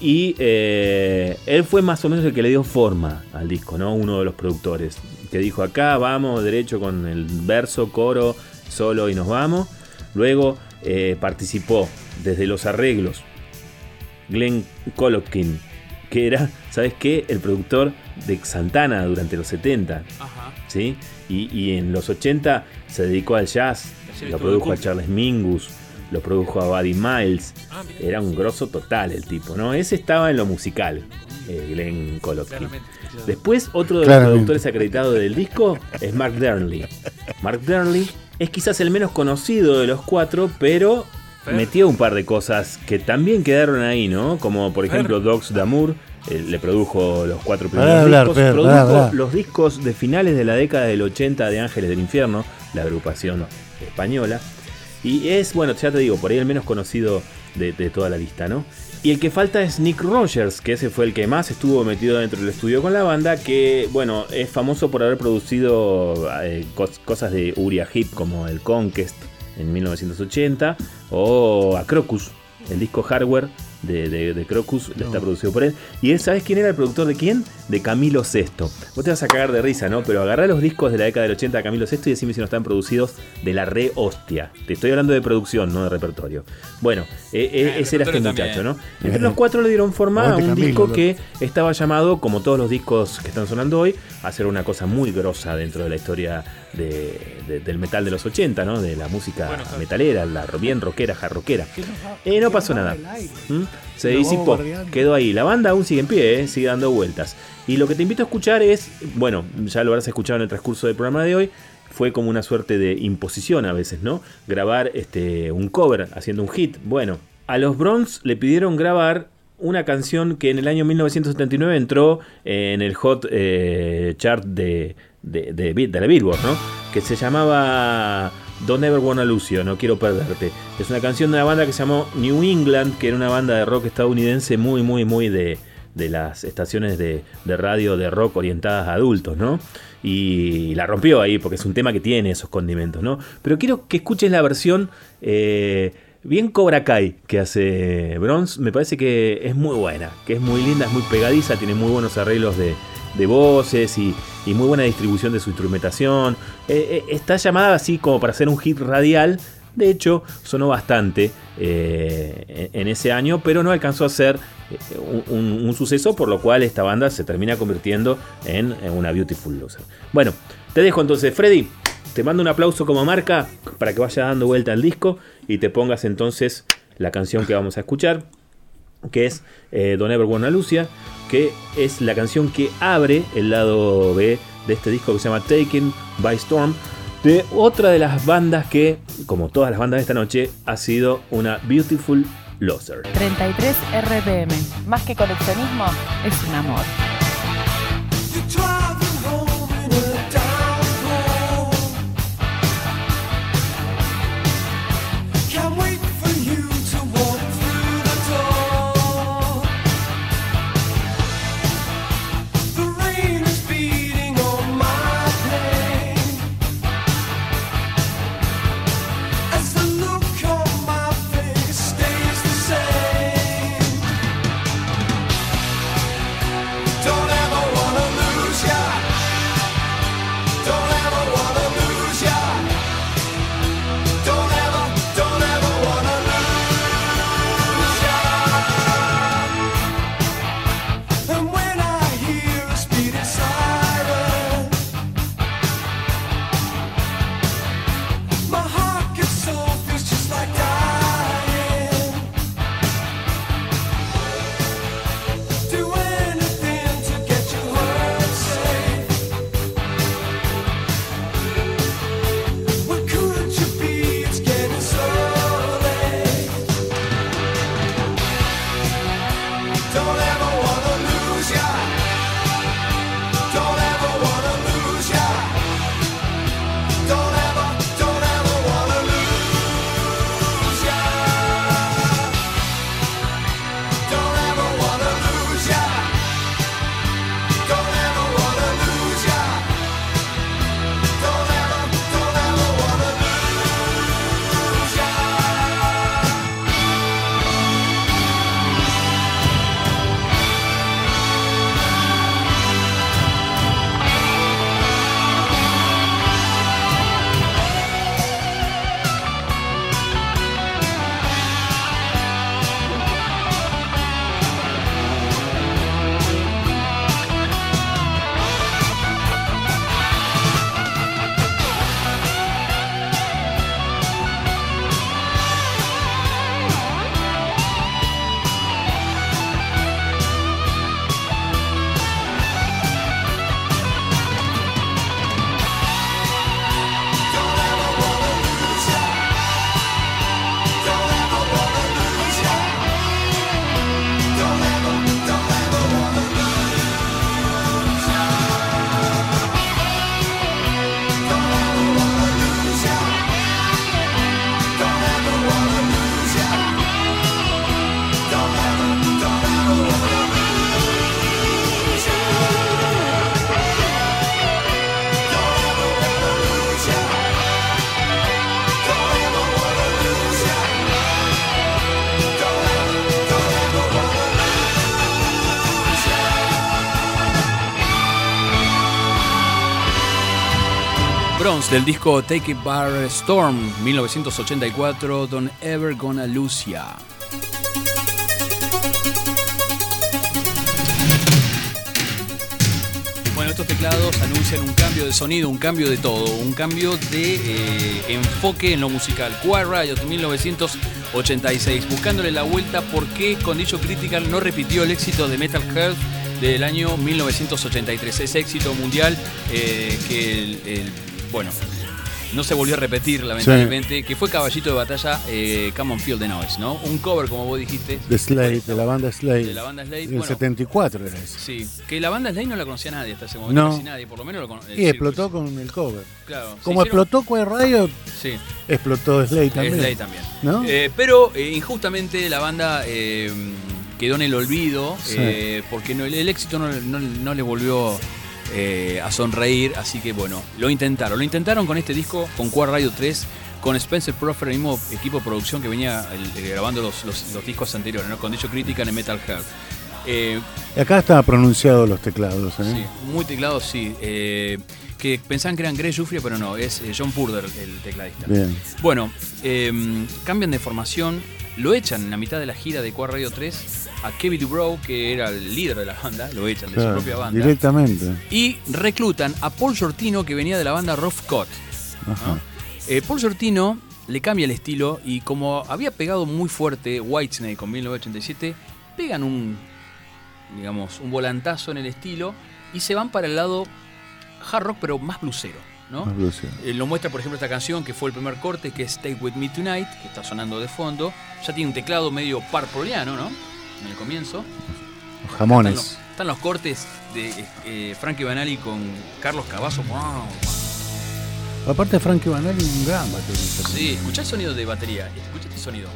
Y eh, él fue más o menos el que le dio forma al disco, ¿no? Uno de los productores. Que dijo, acá vamos derecho con el verso, coro, solo y nos vamos. Luego eh, participó desde los arreglos Glenn Colopkin, que era, ¿sabes qué? El productor de Santana durante los 70. Ajá. ¿sí? Y, y en los 80 se dedicó al jazz, lo produjo a Charles Mingus, lo produjo a Buddy Miles, Ah, era un grosso total el tipo, ¿no? Ese estaba en lo musical, eh, Glenn. Claramente. Después, otro de los Claramente. productores acreditados del disco es Mark Dernley. Mark Dernley es quizás el menos conocido de los cuatro, pero Fer. metió un par de cosas que también quedaron ahí, ¿no? Como por ejemplo Dogs Damour, eh, le produjo los cuatro primeros hablar, discos, Fer, produjo los discos de finales de la década del 80 de Ángeles del Infierno, la agrupación española. Y es, bueno, ya te digo, por ahí el menos conocido de, de toda la lista, ¿no? Y el que falta es Nick Rogers, que ese fue el que más estuvo metido dentro del estudio con la banda, que, bueno, es famoso por haber producido eh, cos- cosas de Uriah Heep como el Conquest en 1980 o a Crocus, el disco Hardware de, de- de Crocus está producido por él. Y él, ¿sabes quién era el productor de quién? De Camilo Sesto. Vos te vas a cagar de risa, ¿no? Pero agarrá los discos de la década del 80 de Camilo Sesto y decime si no están producidos de la re hostia. Te estoy hablando de producción, no de repertorio. Bueno, eh, eh, ese era este muchacho. ¿no? Entre los cuatro le dieron forma a un Camilo, disco que estaba llamado, como todos los discos que están sonando hoy, a hacer una cosa muy grosa dentro de la historia de- de- del metal de los 80, ¿no? De la música Bueno, metalera, la bien rockera, jarroquera. Eh, no pasó nada. ¿Mm? Se disipó, quedó ahí. La banda aún sigue en pie, ¿eh? sigue dando vueltas. Y lo que te invito a escuchar es, bueno, ya lo habrás escuchado en el transcurso del programa de hoy, fue como una suerte de imposición a veces, ¿no? Grabar este, un cover haciendo un hit. Bueno, a los Bronx le pidieron grabar una canción que en el año 1979 entró en el hot eh, chart de, de, de, de la Billboard, ¿no? Que se llamaba Don't Ever Wanna Lose You, No Quiero Perderte. Es una canción de una banda que se llamó New England, que era una banda de rock estadounidense muy, muy, muy de, de las estaciones de, radio de rock orientadas a adultos, ¿no? Y la rompió ahí porque es un tema que tiene esos condimentos, ¿no? Pero quiero que escuches la versión eh, bien Cobra Kai que hace Bronze. Me parece que es muy buena, que es muy linda, es muy pegadiza, tiene muy buenos arreglos de, de voces y, muy buena distribución de su instrumentación. Eh, eh, está llamada así como para hacer un hit radial. De hecho, sonó bastante eh, en ese año, pero no alcanzó a ser un, suceso, por lo cual esta banda se termina convirtiendo en, en una Beautiful Loser. Bueno, te dejo entonces, Freddy. Te mando un aplauso como marca para que vaya dando vuelta al disco y te pongas entonces la canción que vamos a escuchar, que es eh, Don't Ever Wanna Lucia, que es la canción que abre el lado B de este disco que se llama Taken by Storm, de otra de las bandas que, como todas las bandas de esta noche, ha sido una Beautiful Loser. 33 RPM. Más que coleccionismo, es un amor. Del disco Take It Bar Storm 1984 Don't Ever Gonna Lose Ya. Bueno, estos teclados anuncian un cambio de sonido, un cambio de todo, un cambio de eh, enfoque en lo musical. Quiet Riot 1986, buscándole la vuelta por qué Condition Critical no repitió el éxito de Metal Health del año 1983, ese éxito mundial eh, que el- bueno, no se volvió a repetir lamentablemente, que fue Caballito de Batalla eh, Come on Feel the Noise, ¿no? Un cover, como vos dijiste, De Slade, de la banda Slade. de la banda Slade. El Bueno, 74 era ese. Sí, que la banda Slade no la conocía nadie hasta ese momento, No. casi nadie, por lo menos lo cono- Y sí, explotó con el cover. Claro, Como hicieron- explotó Quiet Riot, Sí, explotó Slade también. Slade también. ¿No? Eh, pero eh, injustamente la banda eh, quedó en el olvido Sí. eh, porque no- el éxito no, no- no le volvió eh, a sonreír, así que bueno, lo intentaron. Lo intentaron con este disco, con Quad Radio 3, con Spencer Proffer, el mismo equipo de producción que venía el- eh, grabando los, los- los discos anteriores, ¿no? con Dicho Crítica en Metal Heart. Eh, acá estaba pronunciado los teclados. ¿eh? Sí, muy teclados, sí. eh, que pensaban que eran Greg Jufria, pero no, es John Purder el tecladista. Bien. Bueno, eh, cambian de formación, lo echan en la mitad de la gira de Quad Radio 3 a Kevin Dubrow, que era el líder de la banda, lo echan de Claro, su propia banda. Directamente. Y reclutan a Paul Sortino, que venía de la banda Rough Cut. Ajá. Eh, Paul Sortino le cambia el estilo y como había pegado muy fuerte Whitesnake con 1987, pegan un, digamos, un volantazo en el estilo y se van para el lado hard rock pero más blusero, ¿no? Más. Eh, lo muestra, por ejemplo, esta canción que fue el primer corte, que es Stay With Me Tonight, que está sonando de fondo. Ya tiene un teclado medio parpoliano, ¿no? En el comienzo. Los Están jamones. los, están los cortes de eh, Frankie Banali con Carlos Cavazo. ¡Wow! Aparte, Frankie Banali un gran baterista. Sí, escuchá el sonido de batería. Escucha este sonido.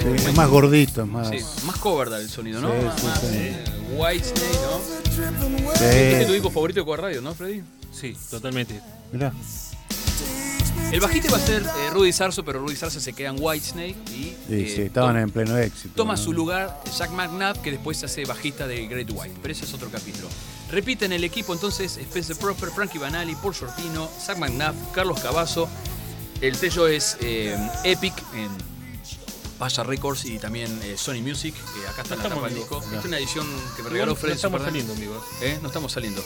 Sí, es más gordito, es más. Sí, más cover da el sonido, ¿no? Sí, más sí, más, sí. eh, Whitesnake, ¿no? Este es tu disco favorito de Radio, ¿no, Freddy? Sí, totalmente. mirá. El bajista va a ser eh, Rudy Sarso, pero Rudy Sarso se queda en Whitesnake y Sí, eh, sí, estaban toma, en pleno éxito. toma ¿no? su lugar Jack McNabb, que después se hace bajista de Great White. Pero ese es otro capítulo. Repiten el equipo entonces Spencer Prosper, Frankie Banali, Paul Sortino, Zach McNabb, Carlos Cavazo. El sello es eh, Epic en Paya Records y también eh, Sony Music. que acá está la Estamos tapa del disco. Esta es una edición que me regaló no Freddy. estamos saliendo, amigos. ¿Eh? No estamos saliendo.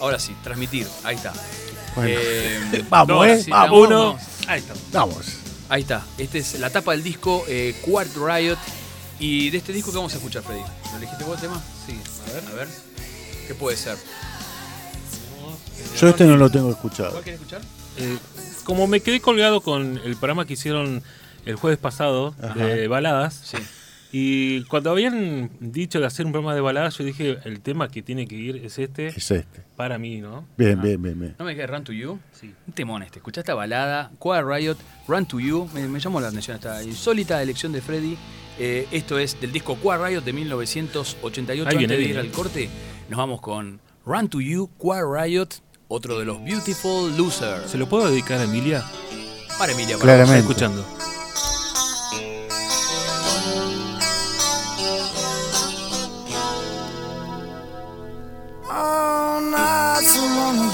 Ahora sí, transmitir. Ahí está. Bueno. Eh, *laughs* Vamos, ¿eh? sí, Vamos. vamos. Ahí está. Vamos. Ahí está. Esta es la tapa del disco eh, Quart Riot. Y de este disco, ¿qué vamos a escuchar, Freddy? ¿Lo elegiste vos el tema? Sí, a ver. A ver. ¿Qué puede ser? Yo este no lo tengo escuchado. ¿Cuál querés escuchar? Eh, como me quedé colgado con el programa que hicieron el jueves pasado de baladas, Sí. Y cuando habían dicho de hacer un programa de baladas, yo dije, el tema que tiene que ir es este, Es este. para mí, ¿no? Bien, bien, bien, bien. ¿No me queda Run to You? Sí. Un temón este. Escuchá esta balada, Quad Riot, Run to You. Me, me llamó la atención esta insólita elección de Freddy. Eh, esto es del disco Quad Riot de 1988. Ahí viene, Antes de ir viene. al corte, nos vamos con Run to You, Quad Riot, otro de los Beautiful Losers. ¿Se lo puedo dedicar a Emilia? Para Emilia, para Claramente. Escuchando. Oh, not so long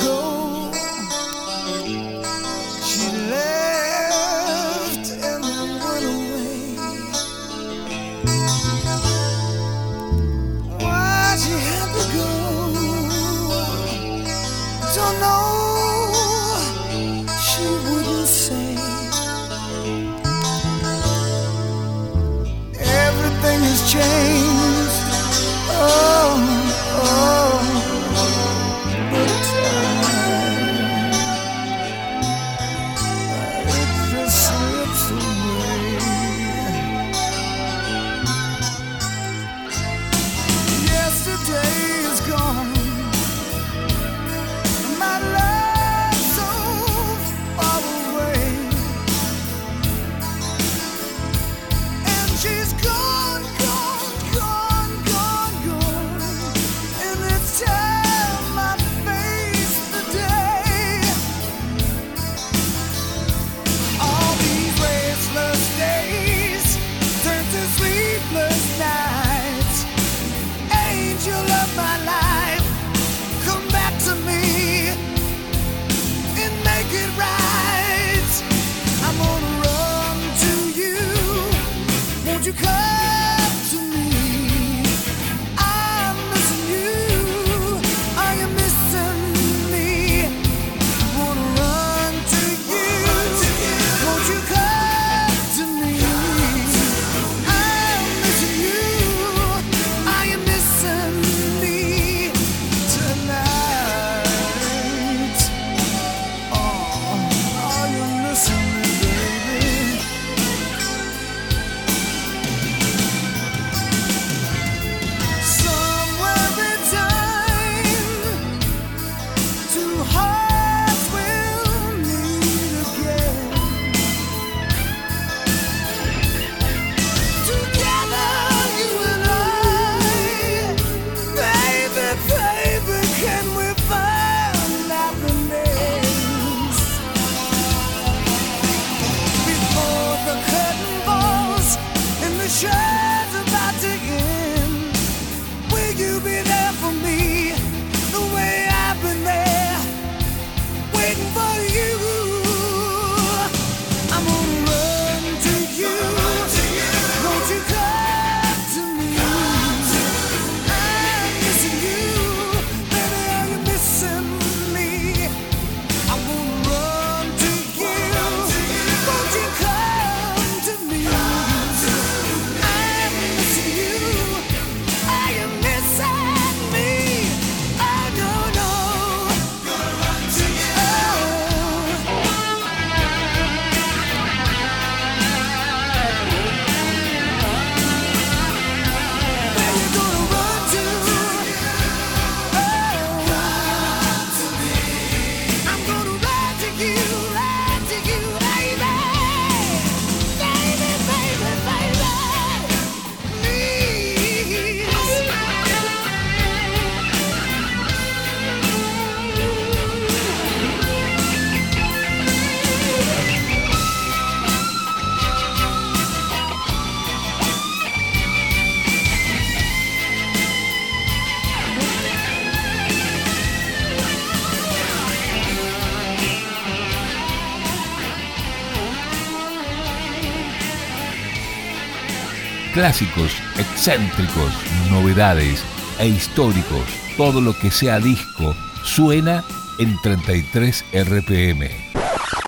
clásicos, excéntricos, novedades e históricos. Todo lo que sea disco suena en 33 RPM.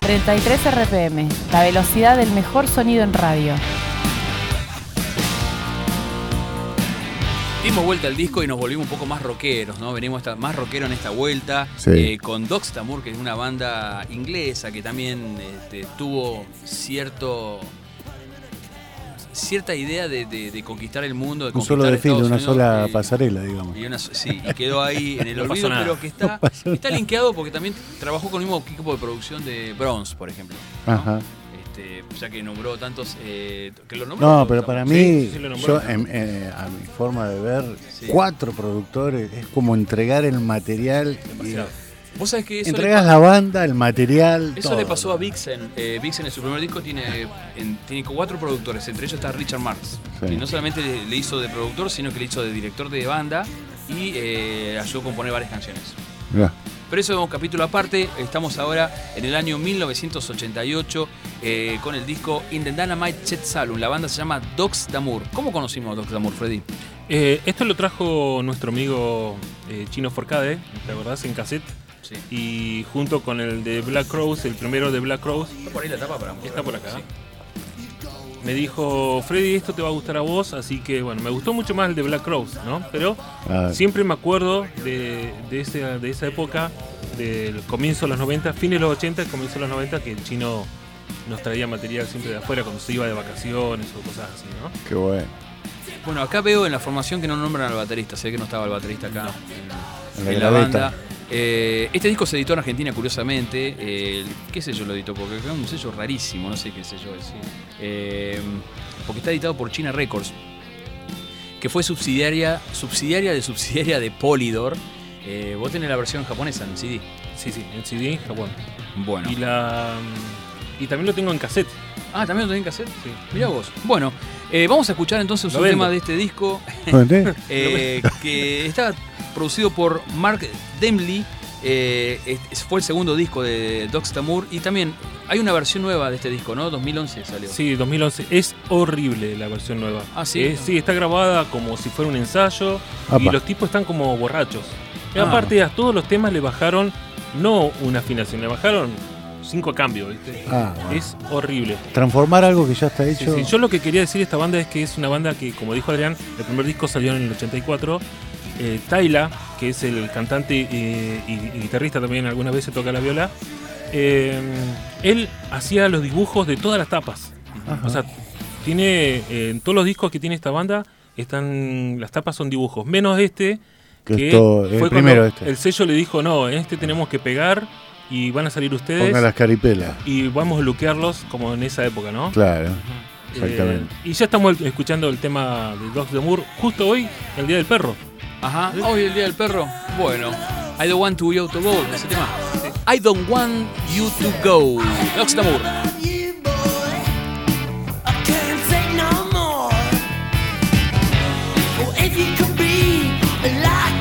33 RPM, la velocidad del mejor sonido en radio. Dimos vuelta al disco y nos volvimos un poco más rockeros, ¿no? Venimos más rockeros en esta vuelta. Sí. eh, con que es una banda inglesa que también este, tuvo cierto cierta idea de, de- de conquistar el mundo, de Un conquistar solo desfile, una Unidos, sola eh, pasarela, digamos. y una sí, y quedó ahí *laughs* en el No olvido, pero que está, No está linkeado porque también trabajó con el mismo equipo de producción de Bronze, por ejemplo. ¿no? Ajá. Este, ya que nombró tantos. eh, que lo nombró No, pero para mí, sí lo nombró. yo, en- eh, a mi forma de ver, Sí. cuatro productores es como entregar el material. y-. Vos sabés que eso le entregas la banda, el material. Eso todo. le pasó a Vixen. Eh, Vixen en su primer disco tiene, en- tiene cuatro productores, entre ellos está Richard Marx. Sí. Y no solamente le, le hizo de productor, sino que le hizo de director de banda y eh, ayudó a componer varias canciones. Pero eso es un capítulo aparte. Estamos ahora en el año 1988 eh, con el disco In the Dynamite Chet Saloon. La banda se llama Docs Damour. ¿Cómo conocimos a Docs Damour, Freddy? Eh, esto lo trajo nuestro amigo eh, Chino Forcade, ¿te acordás? En cassette. Sí. Y junto con el de Black Rose, el primero de Black Rose, Está por ahí la tapa para mostrar. Está por acá. Sí. me dijo, Freddy, esto te va a gustar a vos, así que bueno, me gustó mucho más el de Black Rose, ¿no? Pero Ah, siempre me acuerdo de, de, ese- de esa época, del comienzo de los 90, fines de los 80, comienzo de los 90, que el chino nos traía material siempre de afuera cuando se iba de vacaciones o cosas así, ¿no? qué bueno. Bueno, acá veo en la formación que no nombran al baterista. Sé que no estaba el baterista acá en, En la en la banda. Eh, este disco se editó en Argentina, curiosamente. Eh, ¿Qué sello lo editó? Porque es un sello rarísimo, no sé qué sello es. Eh, porque está editado por China Records, que fue subsidiaria, subsidiaria de subsidiaria de Polydor. Eh, vos tenés la versión japonesa en CD. Sí, sí, en CD en Japón. Bueno. Y, la, y también lo tengo en cassette. Ah, ¿también lo tenés que hacer? Sí. Mirá vos. Bueno, eh, vamos a escuchar entonces un tema de este disco. *laughs* Eh, que está producido por Mark Demley. eh, es- fue el segundo disco de Doc Tamur y también hay una versión nueva de este disco, ¿no? 2011 salió. Sí, 2011. Es horrible la versión nueva. Ah, ¿sí? Eh, sí, está grabada como si fuera un ensayo y los tipos están como borrachos. Y Ah. aparte a todos los temas le bajaron, no una afinación, le bajaron cinco cambios, ¿viste? Ah. Es horrible. Transformar algo que ya está Sí, hecho. sí. Yo lo que quería decir de esta banda es que es una banda que, como dijo Adrián, el primer disco salió en el 84. Eh, Tyla, que es el cantante eh, y, y guitarrista también, algunas veces toca la viola, eh, él hacía los dibujos de todas las tapas. Ajá. O sea, tiene eh, en todos los discos que tiene esta banda están las tapas son dibujos, menos este que que esto, el fue primero cuando este. el sello le dijo no, en este tenemos que pegar y van a salir ustedes Ponga las caripelas. y vamos a luquearlos como en esa época, ¿no? Claro, exactamente. Eh, y ya estamos escuchando el tema de Dogs de Moore justo hoy, el Día del Perro. Ajá. Hoy el día del perro. Bueno. I don't want to you to go. Ese tema. I don't want you to go. Doc Tamur. you, boy. I can't take no more. Oh, if you could be like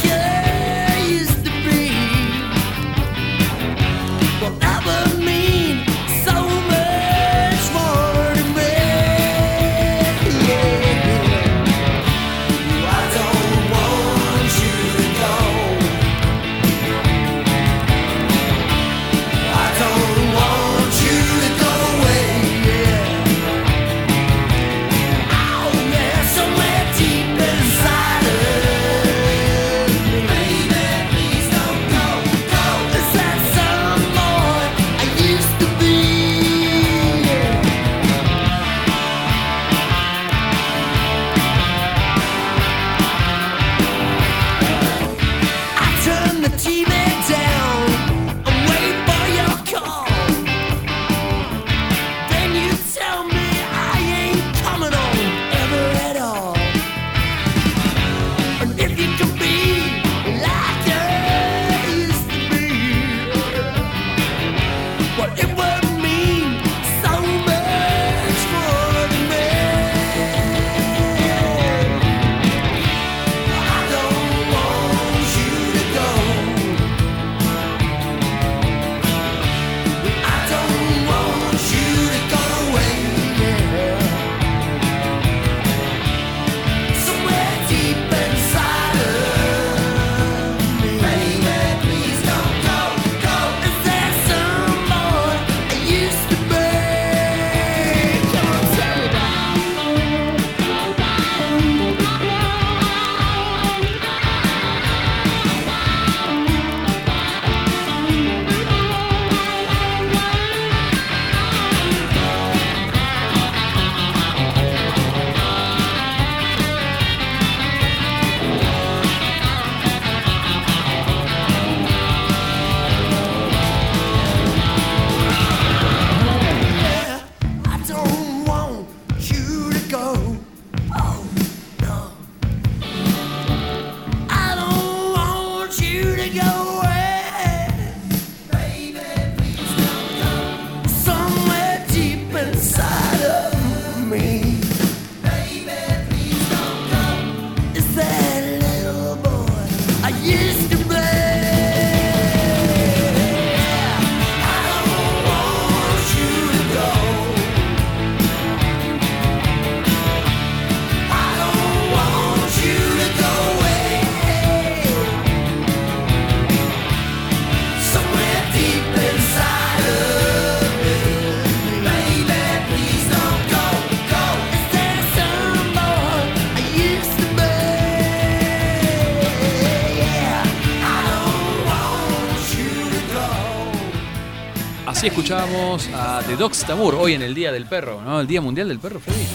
Así escuchábamos a The Dogs Tamur, hoy en el Día del Perro, ¿no? El Día Mundial del Perro, Freddy.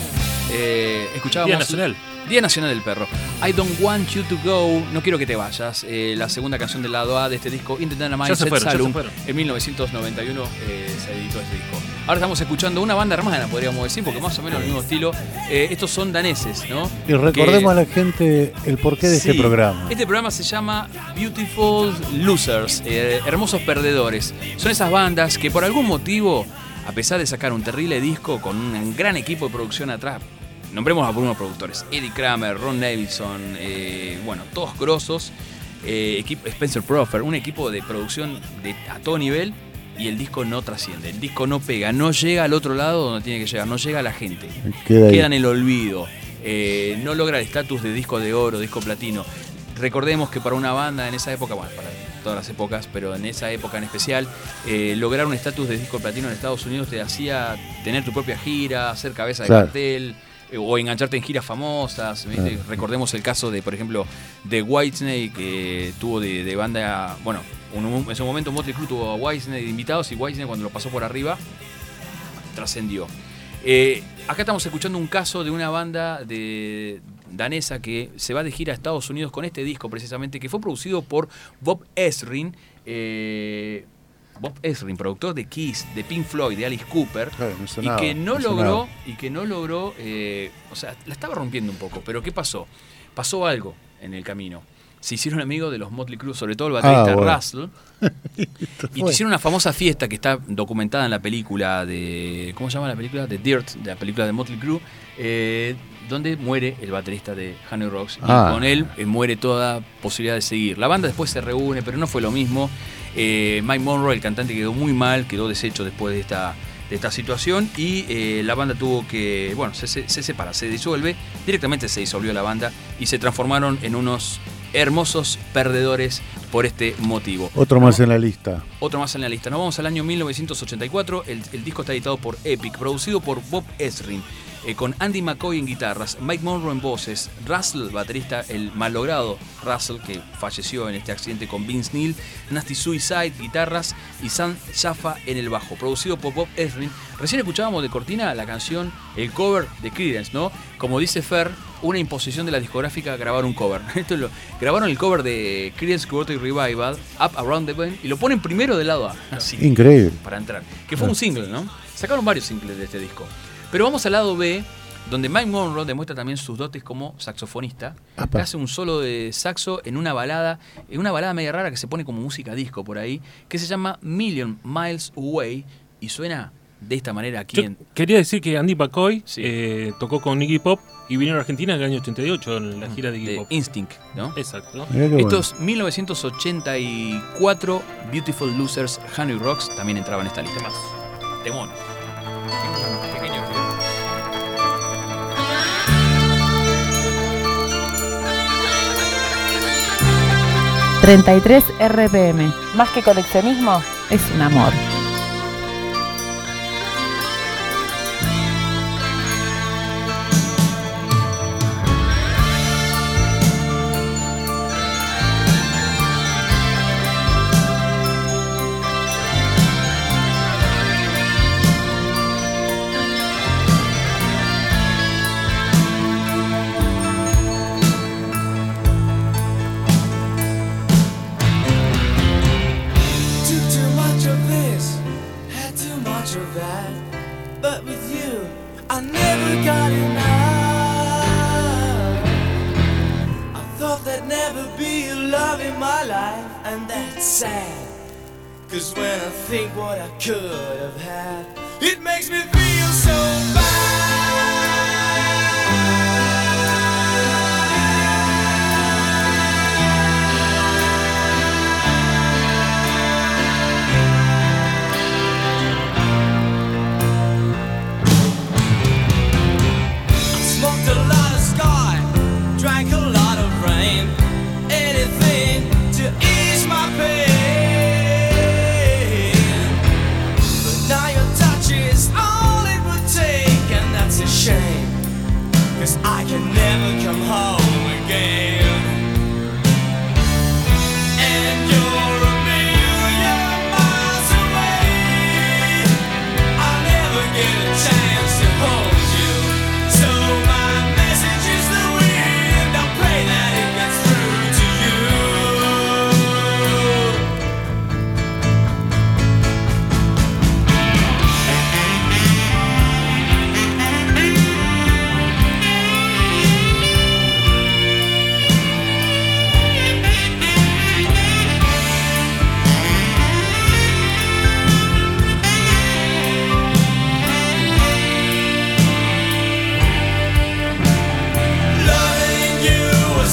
Eh, escuchábamos Día Nacional. Día Nacional del Perro. I Don't Want You to Go, No Quiero que te vayas. eh, la segunda canción del lado A de este disco, In the Dynamite Ya se Set fueron, ya se Saloon. fueron. En 1991 eh, se editó este disco. Ahora estamos escuchando una banda hermana, podríamos decir, porque más o menos el mismo estilo. Eh, estos son daneses, ¿no? Y recordemos Que- a la gente el porqué de este programa. Este programa se llama Beautiful Losers, eh, hermosos perdedores. Son esas bandas que por algún motivo, a pesar de sacar un terrible disco con un gran equipo de producción atrás, nombremos a algunos productores, Eddie Kramer, Ron Nevison, eh, bueno, todos grosos, equipo, Spencer Proffer, un equipo de producción de, a todo nivel y el disco no trasciende, el disco no pega, no llega al otro lado donde tiene que llegar, no llega a la gente Queda en el olvido, eh, no logra el estatus de disco de oro, disco platino. Recordemos que para una banda en esa época, bueno, para todas las épocas, pero en esa época en especial, eh, lograr un estatus de disco platino en Estados Unidos te hacía tener tu propia gira, ser cabeza de Claro. cartel. O engancharte en giras famosas. ¿viste? Recordemos el caso de, por ejemplo, de Whitesnake, que tuvo de, de banda. Bueno, un- en su momento Motley Crue tuvo a Whitesnake de invitados y Whitesnake, cuando lo pasó por arriba, trascendió. Eh, acá estamos escuchando un caso de una banda de danesa que se va de gira a Estados Unidos con este disco precisamente, que fue producido por Bob Esrin. eh, Bob Esrin, productor de Kiss, de Pink Floyd, de Alice Cooper, Claro, y que no logró, y que no logró, eh, o sea, la estaba rompiendo un poco, pero ¿qué pasó? Pasó algo en el camino. Se hicieron amigos de los Motley Crue, sobre todo el baterista Ah, bueno. Russell, *laughs* y hicieron una famosa fiesta que está documentada en la película de. ¿Cómo se llama la película? De Dirt, de la película de Motley Crue, eh, donde muere el baterista de Honey Rocks. Y Ah. con él eh, muere toda posibilidad de seguir. La banda después se reúne, pero no fue lo mismo. Eh, Mike Monroe, el cantante, quedó muy mal, quedó deshecho después de esta, de esta situación. Y eh, la banda tuvo que. Bueno, se, se- se separa, se disuelve. Directamente se disolvió la banda y se transformaron en unos hermosos perdedores por este motivo. Otro más en la lista. Otro más en la lista. Nos vamos al año 1984. El, el disco está editado por Epic, producido por Bob Esrin, eh, con Andy McCoy en guitarras, Mike Monroe en voces, Russell, baterista, el malogrado Russell, que falleció en este accidente con Vince Neil, Nasty Suicide, guitarras, y Sam Jaffa en el bajo. Producido por Bob Esrin. Recién escuchábamos de cortina la canción, el cover de Creedence, ¿no? Como dice Fer, una imposición de la discográfica grabar un cover. *laughs* Esto es lo, grabaron el cover de Creedence Clearwater Revival, Up Around the Bend, y lo ponen primero del lado A, así, Increíble. para entrar. Que fue un single, ¿no? Sacaron varios singles de este disco. Pero vamos al lado B, donde Mike Monroe demuestra también sus dotes como saxofonista. Apa. Hace un solo de saxo en una balada, en una balada media rara que se pone como música disco por ahí, que se llama Million Miles Away y suena de esta manera aquí Yo en, quería decir que Andy McCoy Sí. eh, tocó con Iggy Pop y vino a Argentina en el año 88 en la gira de Iggy Pop. Instinct, ¿no? Exacto. Bueno. Estos 1984 Beautiful Losers Honey Rocks también entraban en esta lista. Más. Demonio. 33 RPM. Más que coleccionismo, es un amor.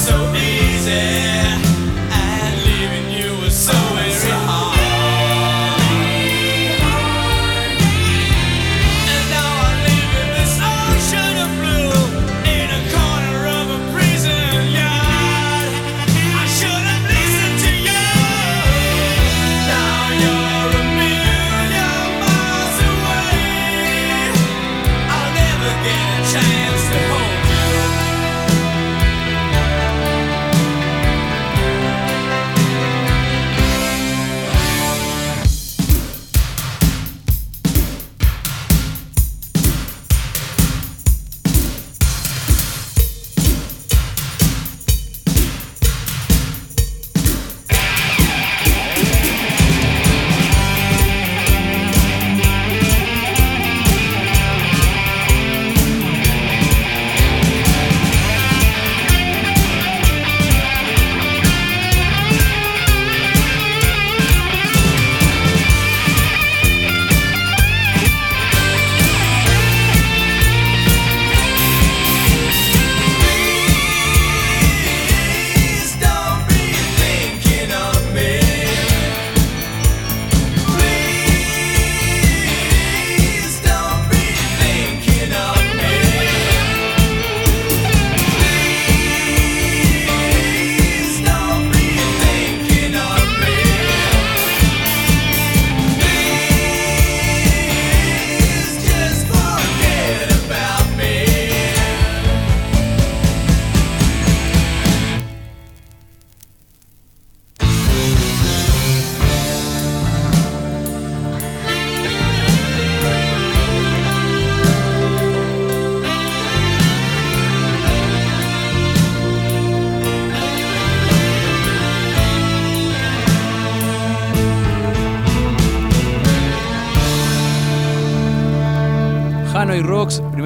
so easy.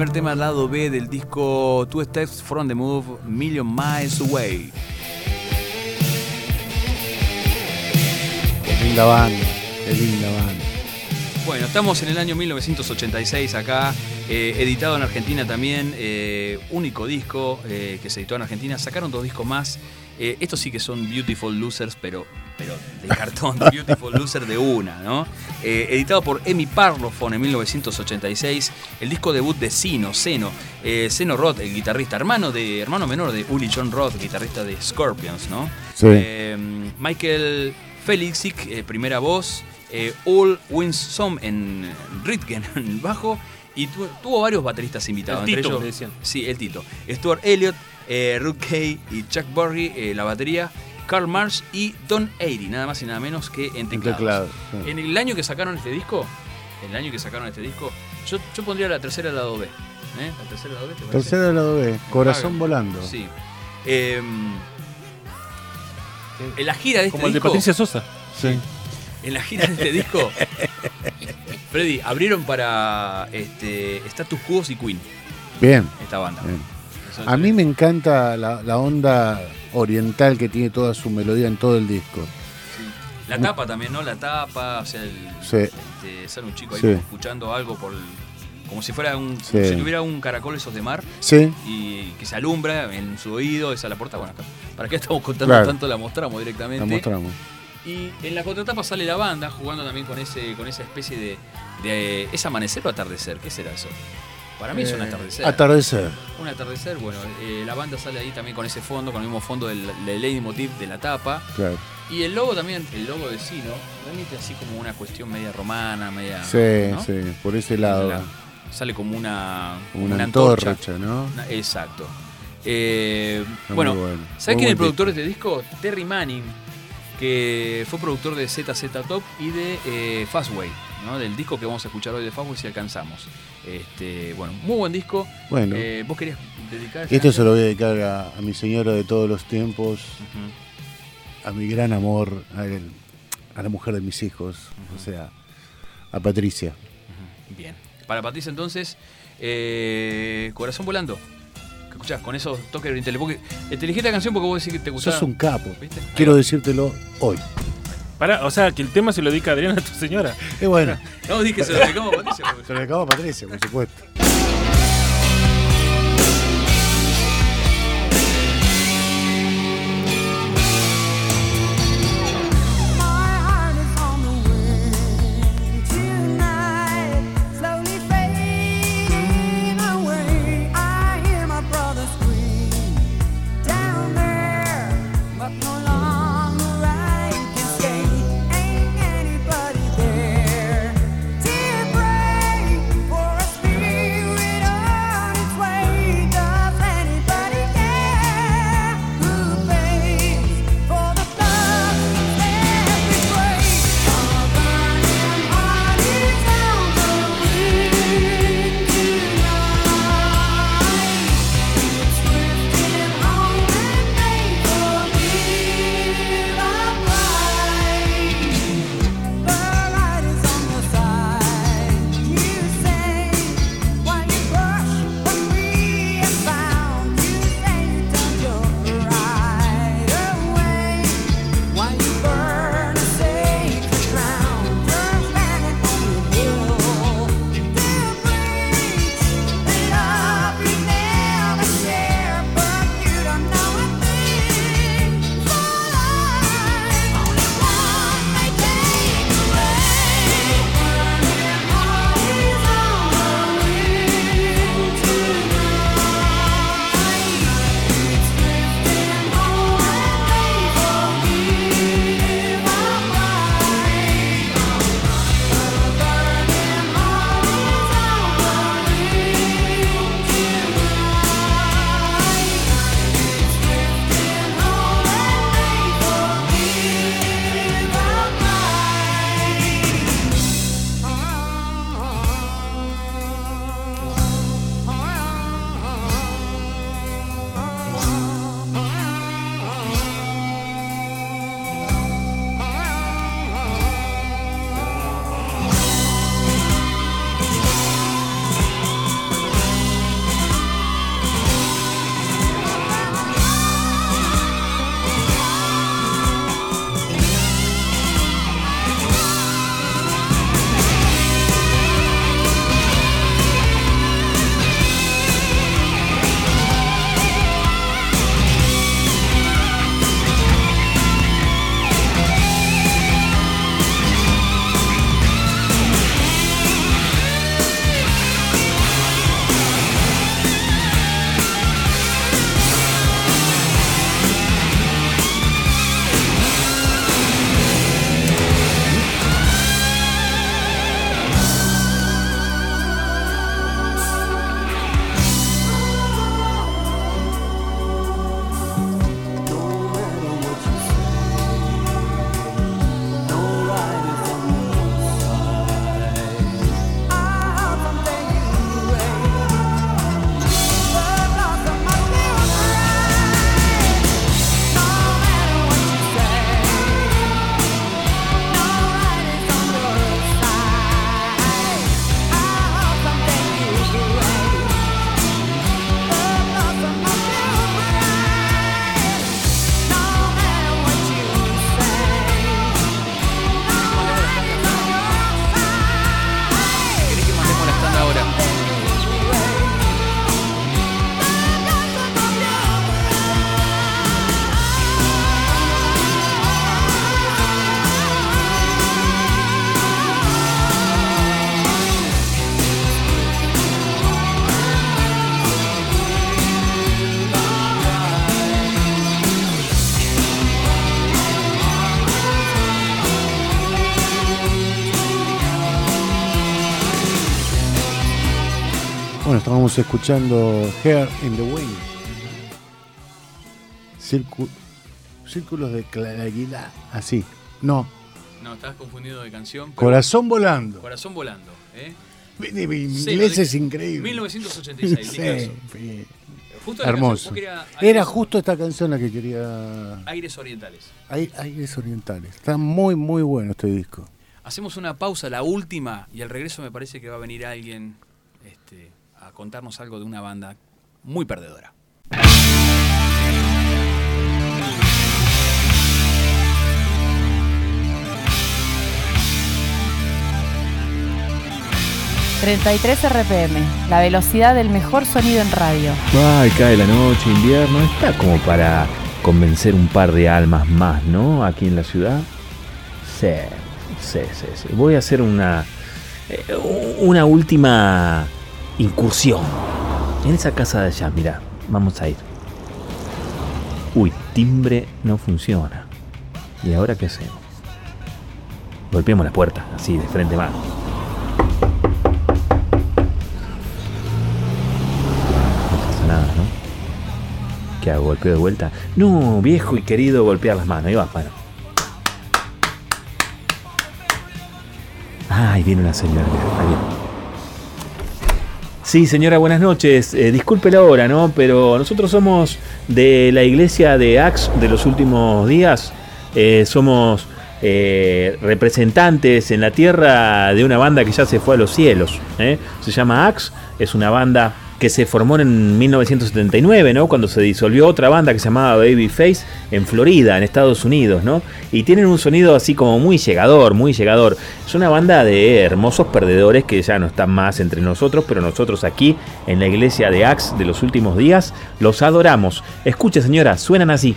Primer tema lado B del disco Two Steps from the Move, Million Miles Away. Qué linda banda, qué linda banda. Bueno, estamos en el año 1986 acá, eh, editado en Argentina también, eh, único disco eh, que se editó en Argentina. Sacaron dos discos más. Eh, estos sí que son Beautiful Losers, pero, cartón, Beautiful Loser de una, ¿no? Eh, editado por Emi Parlophone en 1986. El disco debut de Sino, Seno. Eh, Seno Roth, el guitarrista, hermano, de, hermano menor de Uli John Roth, guitarrista de Scorpions, ¿no? Sí. Eh, Michael Felixik, eh, primera voz. Eh, Ul Winsome en Ritgen en bajo. Y tu- tuvo varios bateristas invitados. El entre Tito, ellos, decían. Sí, el Tito. Stuart Elliott, eh, Ruth Kay y Chuck Berry, eh, la batería. Carl Marsh y Don Airy, nada más y nada menos que en teclados. teclado. sí. En el año que sacaron este disco, el año que sacaron este disco, yo, yo pondría la tercera lado B. ¿eh? La tercera lado B, ¿te del lado B, Corazón volando. Sí. Eh, en la gira de este Como el de disco, Patricia Sosa. Sí. en la gira de este disco, *laughs* Freddy, abrieron para este, Status Quo y Queen, Bien. esta banda. bien. A mí me encanta la, la onda oriental que tiene toda su melodía en todo el disco. sí. La tapa también, ¿no? La tapa, o sea, el, Sí. este, sale un chico ahí Sí. escuchando algo por el- como si fuera un, como si tuviera un caracol esos de mar Sí, y que se alumbra en su oído, esa es la puerta. Bueno, acá, ¿para qué estamos contando Claro. tanto? La mostramos directamente. la mostramos. Y en la contratapa sale la banda jugando también con ese con esa especie de, de- ¿Es amanecer o atardecer? ¿Qué será eso? Para mí es un Eh, atardecer. Atardecer. un atardecer, bueno, eh, la banda sale ahí también con ese fondo, con el mismo fondo del, del leitmotiv de la tapa. Claro. Y el logo también, el logo de Sino, remite así como una cuestión media romana, media. Sí, ¿no? sí, por ese lado. La- sale como una, Una, antorcha, ¿no? Una- Exacto. Eh, bueno, bueno. ¿sabes quién es el productor de este disco? Terry Manning, que fue productor de ZZ Top y de eh, Fastway, ¿no? del disco que vamos a escuchar hoy de Fastway si alcanzamos. Este, bueno, muy buen disco. Bueno, Eh, ¿Vos querías dedicar esto se lo voy a dedicar a, a mi señora de todos los tiempos, a mi gran amor, a, él- a la mujer de mis hijos, o sea, a Patricia. Bien. Para Patricia entonces, eh, Corazón Volando. ¿Qué escuchás? Con esos toques de. Porque te elegí esta canción porque vos decís que te gustaba. Sos un capo. ¿Viste? Quiero decírtelo hoy. Para, o sea, que el tema se lo dedica Adriana a tu señora. Y bueno, *laughs* No, dije, se lo dedicamos a Patricia. porque- se lo acabo a Patricia, por supuesto. Estábamos escuchando Hair in the Wind. Círcu- círculos de claridad. Así. No. No, estás confundido de canción. pero- Corazón volando. Corazón volando. ¿eh? Sí, inglés de- es increíble. 1986. Sí, sí. Justo Hermoso. canción, Era justo esta canción la que quería. Aires orientales. Aires orientales. Está muy, muy bueno este disco. Hacemos una pausa, la última, y al regreso me parece que va a venir alguien a contarnos algo de una banda muy perdedora. 33 RPM, la velocidad del mejor sonido en radio. Ay, cae la noche, invierno. Está como para convencer un par de almas más, ¿no? Aquí en la ciudad. Sí, sí, sí. sí. Voy a hacer una, eh, una última incursión. En esa casa de allá, mira, vamos a ir. Uy, timbre no funciona. ¿Y ahora qué hacemos? Golpeemos la puerta, así, de frente ¿no? ¿Qué hago? ¿Golpeo de vuelta? No, viejo y querido, golpear las manos. Ahí va, bueno. Ay, viene una señora. ahí viene. Sí, señora, buenas noches. Eh, disculpe la hora, ¿no? Pero nosotros somos de la iglesia de Axe de los últimos días. Eh, somos eh, representantes en la tierra de una banda que ya se fue a los cielos. Se llama Axe. Es una banda que se formó en 1979, ¿no? Cuando se disolvió otra banda que se llamaba Babyface en Florida, en Estados Unidos, ¿no? Y tienen un sonido así como muy llegador, muy llegador. Es una banda de hermosos perdedores que ya no están más entre nosotros, pero nosotros aquí en la iglesia de Axe de los últimos días los adoramos. Escuche, señora, suenan así.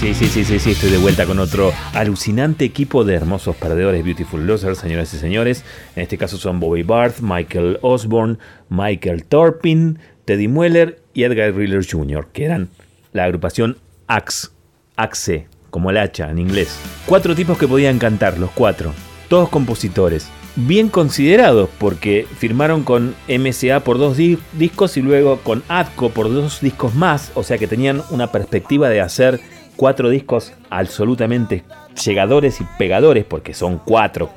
Sí, sí, sí, sí, sí, estoy de vuelta con otro alucinante equipo de hermosos perdedores Beautiful Losers, señoras y señores. En este caso son Bobby Barth, Michael Osborne, Michael Torpin, Teddy Mueller y Edgar Riller Jr., que eran la agrupación Axe, Axe, como el hacha en inglés. Cuatro tipos que podían cantar, los cuatro, todos compositores. Bien considerados porque firmaron con MSA por dos di- discos y luego con Atco por dos discos más, o sea que tenían una perspectiva de hacer cuatro discos absolutamente llegadores y pegadores, porque son cuatro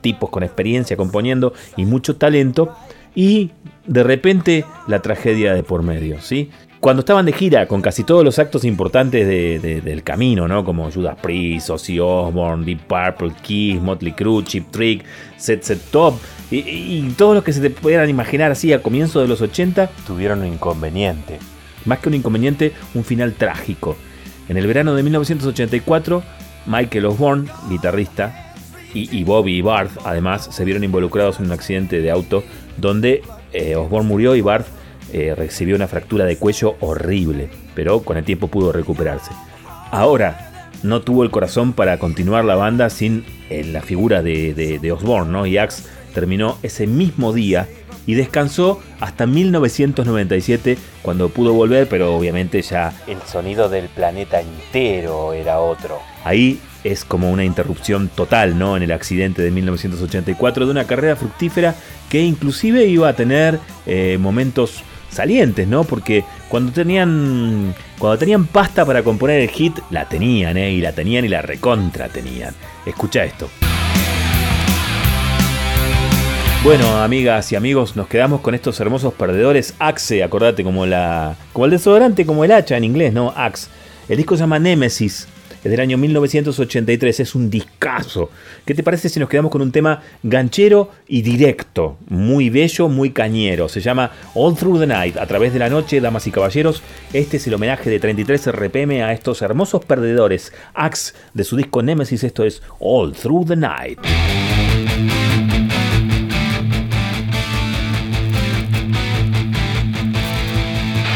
tipos con experiencia componiendo y mucho talento, y de repente la tragedia de por medio, ¿sí? Cuando estaban de gira con casi todos los actos importantes de- de- del camino, ¿no? Como Judas Priest, Ozzy Osbourne, Deep Purple, Kiss, Motley Crue, Chip Trick, Set Set Top, y, y todos los que se te pudieran imaginar así a comienzos de los 80, tuvieron un inconveniente. Más que un inconveniente, un final trágico. En el verano de 1984, Michael Osborne, guitarrista, y, y Bobby Barth, además, se vieron involucrados en un accidente de auto donde eh, Osborne murió y Barth eh, recibió una fractura de cuello horrible, pero con el tiempo pudo recuperarse. Ahora, no tuvo el corazón para continuar la banda sin eh, la figura de, de, de Osborne, ¿no? Y Axe terminó ese mismo día y descansó hasta 1997 cuando pudo volver, pero obviamente ya el sonido del planeta entero era otro. Ahí es como una interrupción total, ¿no? En el accidente de 1984 de una carrera fructífera que inclusive iba a tener eh, momentos salientes, ¿no? Porque cuando tenían cuando tenían pasta para componer el hit, la tenían, ¿eh? Y la tenían y la recontra tenían. Escucha esto. Bueno, amigas y amigos, nos quedamos con estos hermosos perdedores. Axe, acordate, como la. como el desodorante, como el hacha en inglés, ¿no? Axe. El disco se llama Nemesis. Es del año 1983, es un discazo. ¿Qué te parece si nos quedamos con un tema ganchero y directo? Muy bello, muy cañero. Se llama All Through the Night, a través de la noche, damas y caballeros. Este es el homenaje de 33 RPM a estos hermosos perdedores. Axe, de su disco Nemesis, esto es All Through the Night.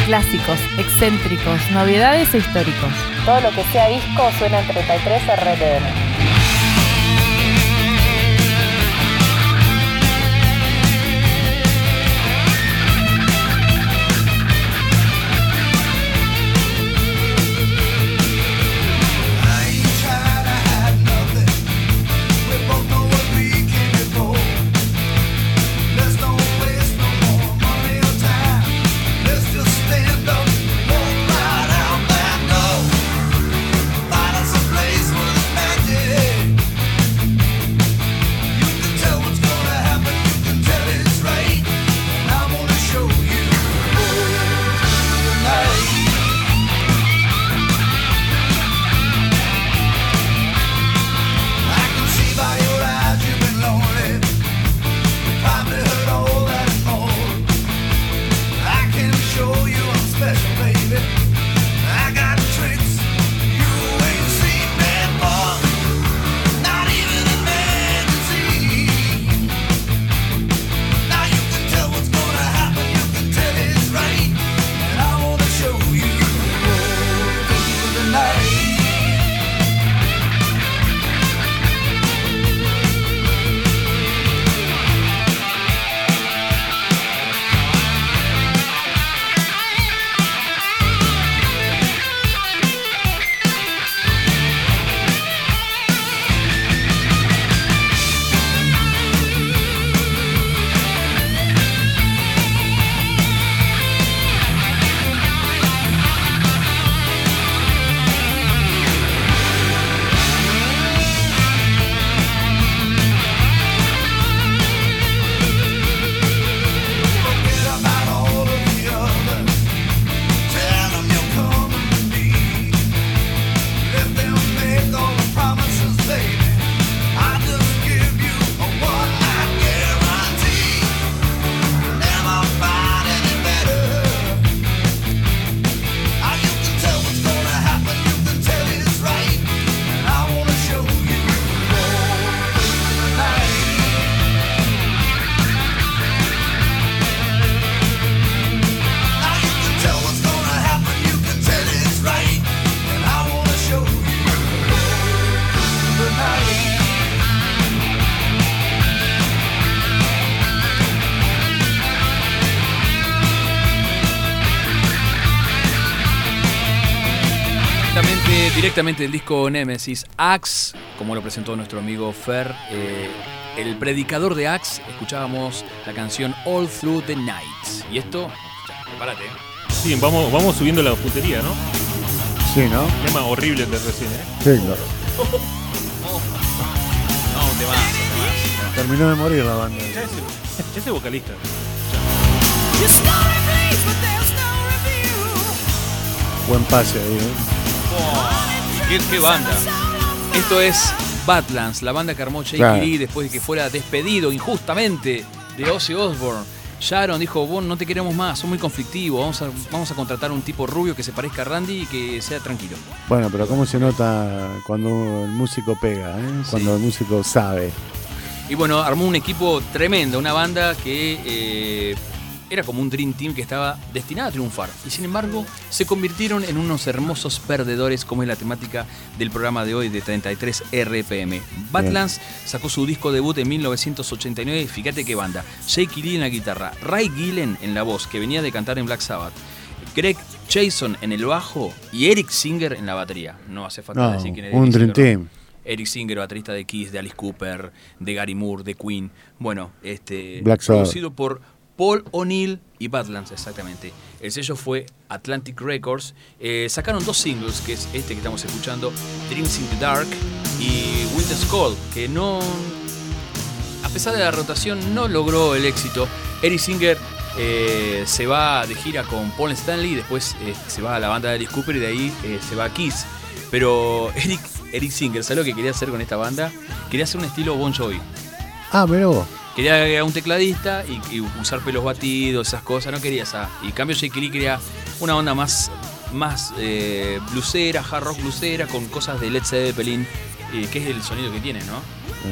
Clásicos, excéntricos, novedades e históricos. Todo lo que sea disco suena en 33 RPM. Directamente del disco Nemesis, Axe, como lo presentó nuestro amigo Fer, eh, el predicador de Axe, escuchábamos la canción All Through the Night. Y esto, ya, prepárate. Sí, vamos, vamos subiendo la puntería, ¿no? Sí, ¿no? Tema horrible el de recién, ¿eh? Sí, claro. No, un temazo, un temazo. Terminó de morir la banda. Ya es, ya es el vocalista. Buen pase ahí, ¿eh? Oh, ¿Qué, qué banda? Esto es Badlands, la banda que armó Jake Claro. Lee después de que fuera despedido injustamente de Ozzy Osbourne. Sharon dijo, vos no te queremos más, son muy conflictivos, vamos a, vamos a contratar un tipo rubio que se parezca a Randy y que sea tranquilo. Bueno, pero ¿cómo se nota cuando el músico pega, eh? Cuando el músico sabe. Y bueno, armó un equipo tremendo, una banda que eh, era como un Dream Team que estaba destinada a triunfar. Y sin embargo, se convirtieron en unos hermosos perdedores, como es la temática del programa de hoy de 33 RPM. Badlands sacó su disco debut en 1989. Fíjate qué banda. Jake Lee en la guitarra, Ray Gillen en la voz, que venía de cantar en Black Sabbath. Greg Jason en el bajo y Eric Singer en la batería. No hace falta No, decir quién es un Dream. Team. Eric Singer, baterista de Kiss, de Alice Cooper, de Gary Moore, de Queen. Bueno, este Black Sabbath. producido por Paul O'Neill y Badlands, exactamente. El sello fue Atlantic Records. Eh, sacaron dos singles, que es este que estamos escuchando, Dreams in the Dark y Winter's Call, que no, a pesar de la rotación, no logró el éxito. Eric Singer eh, se va de gira con Paul Stanley, después eh, se va a la banda de Alice Cooper y de ahí se va a Kiss. Pero Eric, Eric Singer, ¿sabes lo que quería hacer con esta banda? Quería hacer un estilo Bon Jovi. Ah, pero. Quería agregar un tecladista y, y usar pelos batidos, esas cosas, no quería esa. Y en cambio Lee quería una onda más, más eh, blusera, hard rock blusera, con cosas de Led Zeppelin, eh, que es el sonido que tiene, ¿no?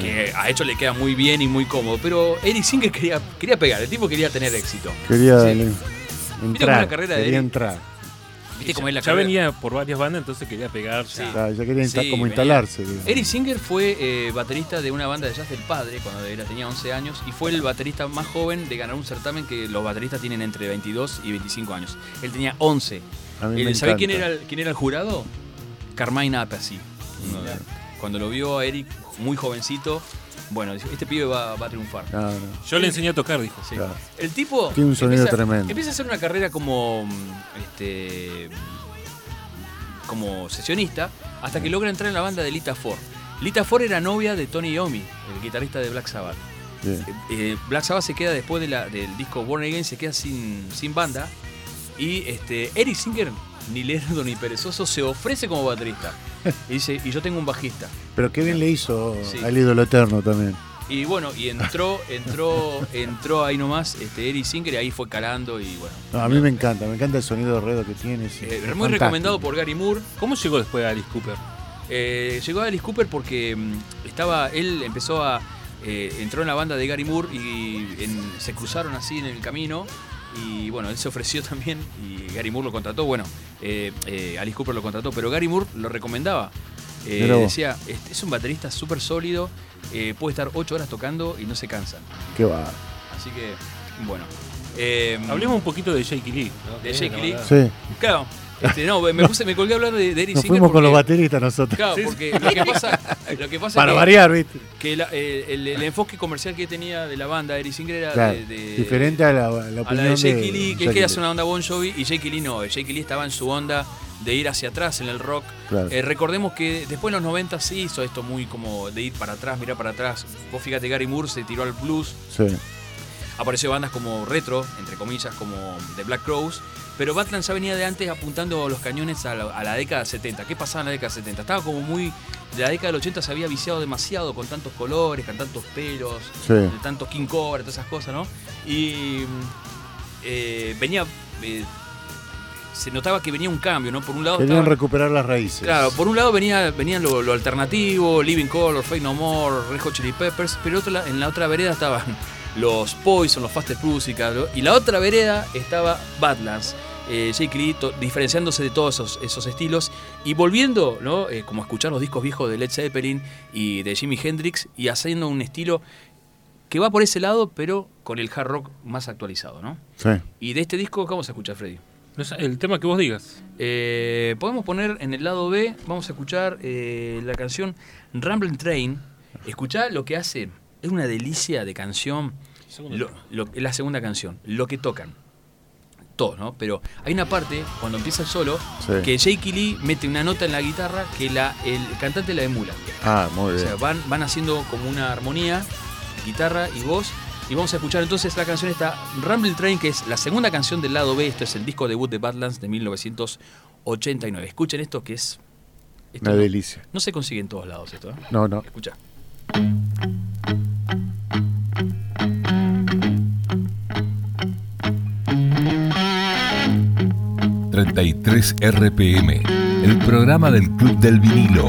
Que a hecho le queda muy bien y muy cómodo. Pero Eric Singer quería, quería pegar, el tipo quería tener éxito. Quería Sí. entrar. carrera de quería Eric? entrar. ¿Viste cómo es la Ya carrera? venía por varias bandas, entonces quería pegarse. Sí. Ya quería insta- Sí, como venía. instalarse. Eric Singer fue eh, baterista de una banda de jazz del padre cuando era, tenía 11 años y fue el baterista más joven de ganar un certamen que los bateristas tienen entre 22 y 25 años. Él tenía 11. A mí Eh, ¿Sabés quién era, el, quién era el jurado? Carmine Appice. Cuando lo vio a Eric muy jovencito, bueno, este pibe va, va a triunfar. No, no. Yo le enseñé a tocar, dijo. Sí. Claro. El tipo Tiene un sonido empieza, tremendo. Empieza a hacer una carrera como este como sesionista hasta que logra entrar en la banda de Lita Ford. Lita Ford era novia de Tony Iommi, el guitarrista de Black Sabbath. Bien. Eh, Black Sabbath se queda después de la- del disco Born Again, se queda sin, sin banda. Y este, Eric Singer, ni lerdo ni perezoso, se ofrece como baterista. Y dice, y yo tengo un bajista. Pero qué bien le hizo Sí. al ídolo eterno también. Y bueno, y entró, entró, entró ahí nomás este, Eric Singer y ahí fue calando y bueno. No, a mí me encanta, me encanta el sonido de redo que tiene. sí, Eh, es muy fantástico. recomendado por Gary Moore. ¿Cómo llegó después a Alice Cooper? Eh, llegó a Alice Cooper porque mm, estaba, él empezó a, eh, entró en la banda de Gary Moore y en- se cruzaron así en el camino y bueno, él se ofreció *laughs* también y Gary Moore lo contrató, bueno, eh, eh, Alice Cooper lo contrató, pero Gary Moore lo recomendaba. Eh, decía, "Este es un baterista súper sólido, eh, puede estar ocho horas tocando y no se cansa. Qué va. Así que, bueno. Eh, Hablemos un poquito de Jake Lee. ¿no? De Jake Lee. Sí, Claro, este, no, me, puse, me colgué a hablar de, de Eric nos Singer fuimos con los bateristas nosotros. Claro, porque lo que pasa, lo que pasa Para es que, variar, ¿viste? que la- eh, el, el enfoque comercial que tenía de la banda Eric Singer era Claro, de, de- diferente a la, la a la opinión de Jake de Lee, que quería hacer Lee. una onda Bon Jovi y Jake Lee no, Jake Lee estaba en su onda de ir hacia atrás en el rock. Claro. Eh, recordemos que después en los 90 sí hizo esto muy como de ir para atrás, mirar para atrás. Vos fíjate, Gary Moore se tiró al blues, Sí. apareció bandas como retro, entre comillas, como The Black Crows, pero Batman ya venía de antes apuntando los cañones a la, a la década 70. ¿Qué pasaba en la década 70? Estaba como muy... De la década del 80 se había viciado demasiado con tantos colores, con tantos pelos, Sí. tantos King Cobra, todas esas cosas, ¿no? Y eh, venía... eh, se notaba que venía un cambio, ¿no? Por un lado... Querían recuperar las raíces. Claro, por un lado venía, venían lo, lo alternativo, Living Color, Fake No More, Red Hot Chili Peppers, pero otro la- en la otra vereda estaban los Poison, los Fastest Pussycat, ¿no? y la otra vereda estaba Badlands. Eh, Jake Lee diferenciándose de todos esos, esos estilos y volviendo, ¿no? Eh, como a escuchar los discos viejos de Led Zeppelin y de Jimi Hendrix y haciendo un estilo que va por ese lado, pero con el hard rock más actualizado, ¿no? Sí. Y de este disco, ¿cómo se escucha, Freddy? El tema que vos digas. Eh, podemos poner en el lado B, vamos a escuchar eh, la canción Ramblin' Train. Escuchá lo que hace, es una delicia de canción. Lo- lo- es la segunda canción, lo que tocan. Todos, ¿no? Pero hay una parte, cuando empieza el solo, Sí. que Jake Lee mete una nota en la guitarra que la, el cantante la emula. Ah, muy O bien. sea, van, van haciendo como una armonía, guitarra y voz. Y vamos a escuchar entonces la canción esta, Rumble Train, que es la segunda canción del lado B. Esto es el disco debut de Badlands de 1989. Escuchen esto que es. esto Una no, delicia. no se consigue en todos lados esto, ¿eh? No, no. Escucha. 33 RPM, el programa del Club del Vinilo.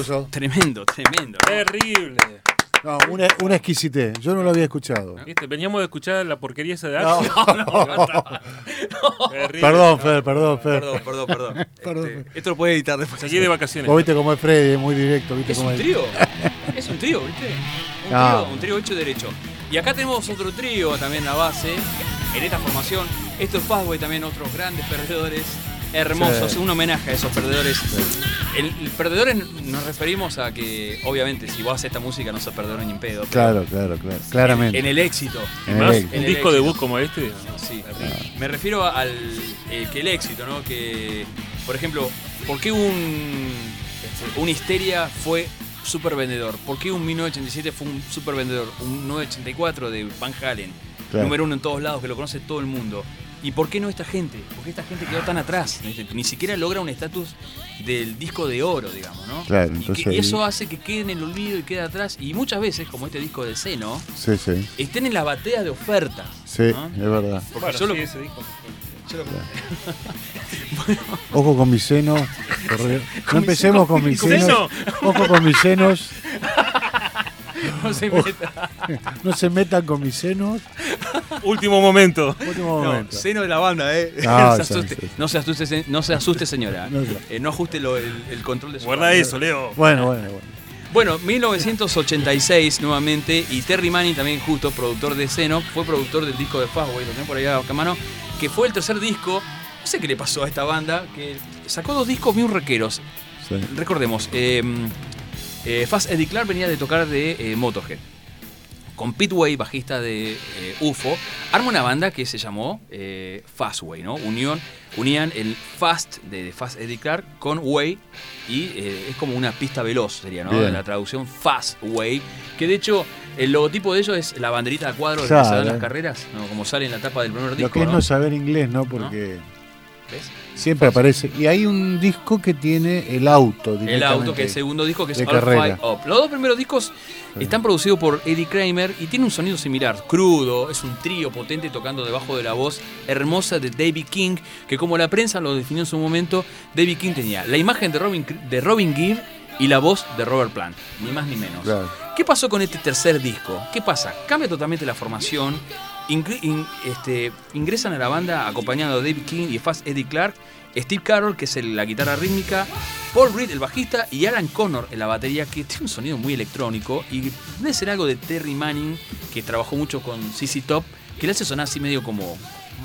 Aplauso. Tremendo, tremendo. ¿no? Terrible. No, una, una exquisitez. Yo no lo había escuchado. ¿Viste? Veníamos de escuchar la porquería esa de No. Axel. *laughs* Terrible. Perdón, Fer, perdón, Fer. Perdón, perdón, perdón. Perdón. Este, esto lo puede editar después. Seguí de vacaciones. Vos viste cómo es Freddy, es muy directo. ¿viste Es cómo un es? trío. *laughs* Es un trío, ¿viste? Un No. trío, un trío hecho derecho. Y acá tenemos otro trío también a base, en esta formación. Esto es Fastway, también otros grandes perdedores. Hermosos, Sí. un homenaje a esos perdedores. El, el perdedores nos referimos a que, obviamente, si vos haces esta música no sos perdedor ni en pedo. Claro, claro, claro. Claramente. En el éxito. En el- un el disco éxito. debut como este. Sí. Me refiero al eh, que el éxito, ¿no? Que, por ejemplo, ¿por qué un, un Histeria fue super vendedor? ¿Por qué un 1987 fue un super vendedor? Un 984 de Van Halen, Claro. número uno en todos lados, que lo conoce todo el mundo. ¿Y por qué no esta gente? ¿Por qué esta gente quedó tan atrás? Ni siquiera logra un estatus del disco de oro, digamos, ¿no? Claro, y, que- entonces y ahí- eso hace que quede en el olvido y quede atrás. Y muchas veces, como este disco de Seno, Sí, sí. estén en la batea de oferta. Sí, ¿no? es verdad. Porque Bueno, yo lo- ese disco. yo lo- *laughs* *laughs* Ojo con mis senos. *laughs* No empecemos con mis senos. Ojo con mis senos. *laughs* no se meta. *laughs* No se metan con mis senos. Último momento. Último No, momento. seno de la banda, ¿eh? No, *laughs* se asuste. sí, sí. No, se asuste, se- no se asuste, señora. No, no. Eh, no ajuste lo- el, el control de su Guarda banda. eso, Leo. Bueno, bueno, bueno. Bueno, 1986 nuevamente, y Terry Manning también justo, productor de Seno, fue productor del disco de Fastway, lo tengo por ahí a mano, que fue el tercer disco, no sé qué le pasó a esta banda, que sacó dos discos muy requeros. Sí. Recordemos, eh, eh, Fast Eddie Clark venía de tocar de eh, Motorhead. Con Pete Way, bajista de eh, UFO, arma una banda que se llamó Fastway, ¿no? Unión, unían el Fast de, de Fast Eddie Clark con Way y es como una pista veloz, sería, ¿no? Bien. La traducción Fast Way, que de hecho el logotipo de ellos es la banderita a cuadro de Claro. que se dan las carreras, ¿no? como sale en la tapa del primer Lo disco. que es ¿no? no saber inglés, ¿no? Porque ¿Ves? siempre aparece. Y hay un disco que tiene el auto El auto, que es el segundo disco, que es All. Fight Up. Los dos primeros discos están producidos por Eddie Kramer y tienen un sonido similar, crudo, es un trío potente tocando debajo de la voz hermosa de David King, que como la prensa lo definió en su momento, David King tenía la imagen de Robin, de Robin Gibb y la voz de Robert Plant, ni más ni menos. Claro. ¿Qué pasó con este tercer disco? ¿Qué pasa? Cambia totalmente la formación. Este, ingresan a la banda acompañado de David King y Fast Eddie Clark, Steve Carroll, que es la guitarra rítmica, Paul Reed, el bajista, y Alan Connor en la batería, que tiene un sonido muy electrónico. Y debe ser algo de Terry Manning, que trabajó mucho con CC Top, que le hace sonar así medio como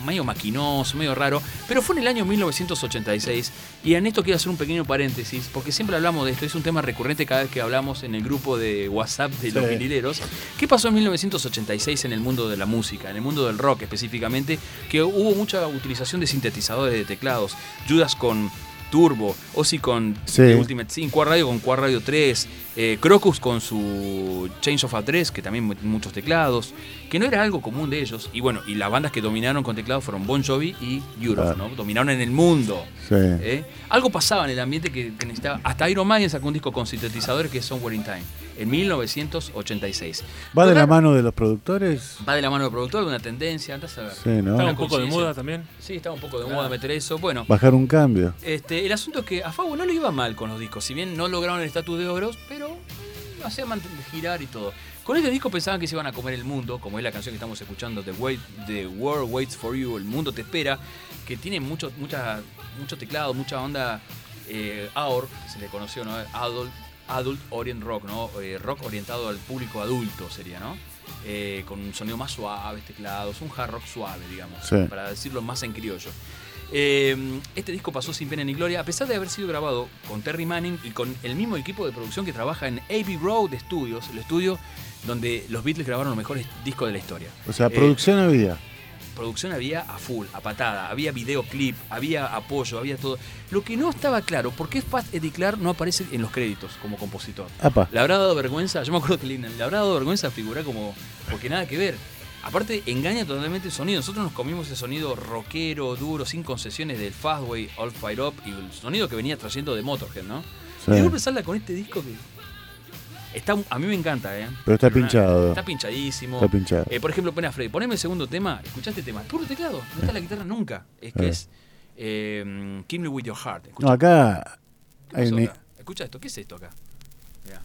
medio maquinoso, medio raro, pero fue en el año 1986 y en esto quiero hacer un pequeño paréntesis porque siempre hablamos de esto, es un tema recurrente cada vez que hablamos en el grupo de WhatsApp de los Sí. vinileros. ¿Qué pasó en 1986 en el mundo de la música, en el mundo del rock específicamente? Que hubo mucha utilización de sintetizadores de teclados, Judas con Turbo, Ozzy con Sí. The Ultimate Sin, Quad Radio con Quad Radio 3, eh, Crocus con su Change of A3, que también muchos teclados, que no era algo común de ellos. Y bueno, y las bandas que dominaron con teclados fueron Bon Jovi y Europe, Claro. ¿no? Dominaron en el mundo. Sí. ¿eh? Algo pasaba en el ambiente que, que necesitaba. Hasta Iron Maiden sacó un disco con sintetizadores que es Somewhere in Time, en 1986. ¿Va de la mano de los productores? Va de la mano del productor, de una tendencia, andás a ver. Sí, ¿no? Estaba un poco de moda también. Sí, estaba un poco de moda meter eso. Bueno, Bajar un cambio. este, el asunto es que a Fago no le iba mal con los discos, si bien no lograron el estatus de oros, pero lo hacían girar y todo. Con este disco pensaban que se iban a comer el mundo, como es la canción que estamos escuchando, The, Wait, The World Waits for You, El Mundo Te Espera, que tiene mucho, mucha, mucho teclado, mucha onda eh, AOR, se le conoció, ¿no? Adult, adult Orient Rock, ¿no? Eh, rock orientado al público adulto sería, ¿no? Eh, con un sonido más suave, teclados, un hard rock suave, digamos, Sí. para decirlo más en criollo. Eh, este disco pasó sin pena ni gloria, a pesar de haber sido grabado con Terry Manning y con el mismo equipo de producción que trabaja en Abbey Road Studios, el estudio donde los Beatles grabaron los mejores discos de la historia. O sea, Eh, producción había. producción había a full, a patada, había videoclip, había apoyo, había todo. Lo que no estaba claro, ¿por qué Fast Eddie Clark no aparece en los créditos como compositor? Apa. Le habrá dado vergüenza, yo me acuerdo que le, le habrá dado vergüenza figurar como. porque nada que ver. Aparte, engaña totalmente el sonido. Nosotros nos comimos ese sonido rockero, duro, sin concesiones del Fastway, All Fire Up y el sonido que venía trayendo de Motorhead, ¿no? Sí. Y golpe salga con este disco que. Está, a mí me encanta, ¿eh? Pero está pinchado. Está pinchadísimo. Está pinchado. Eh, por ejemplo, pena Freddy, poneme el segundo tema. ¿Escuchaste el tema? Puro teclado. No está la guitarra nunca. Es que Eh. es. Eh, Kill Me With Your Heart. No, acá hay Escucha esto, ¿qué es esto acá? Mirá.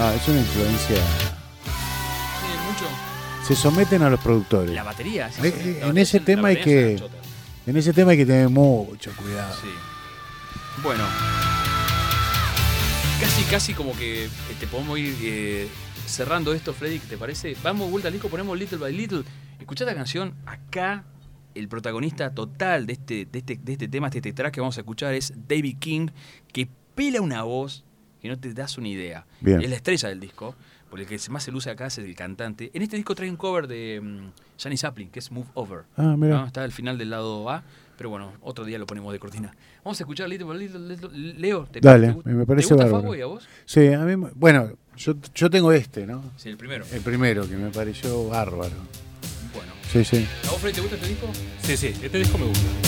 Ah, es una influencia. Mucho. Se someten a los productores. La batería. sí, Eh, eh, en batería ese tema hay que-. En ese tema hay que tener mucho cuidado. Sí. Bueno. Casi, casi como que eh, te podemos ir eh, cerrando esto, Freddy, ¿te parece? Vamos vuelta al disco, ponemos Little by Little. Escuchá la canción. Acá, el protagonista total de este, de este, de este tema, de este track que vamos a escuchar es David King, que pela una voz que no te das una idea. Bien. Es la estrella del disco, porque el que más se luce acá es el cantante. En este disco trae un cover de mm, Janis Joplin, que es Move Over. Ah, mira. ¿no? Está al final del lado A, pero bueno, otro día lo ponemos de cortina. Vamos a escuchar Little Little, Little- Leo. ¿te, Dale, te- me parece ¿te gusta a vos? Sí, a mí. me- Bueno, yo, yo tengo este, ¿no? Sí, el primero. El primero, que me pareció bárbaro. Bueno. Sí, sí. ¿A vos, Freddy, te gusta este disco? Sí, sí, este disco me gusta.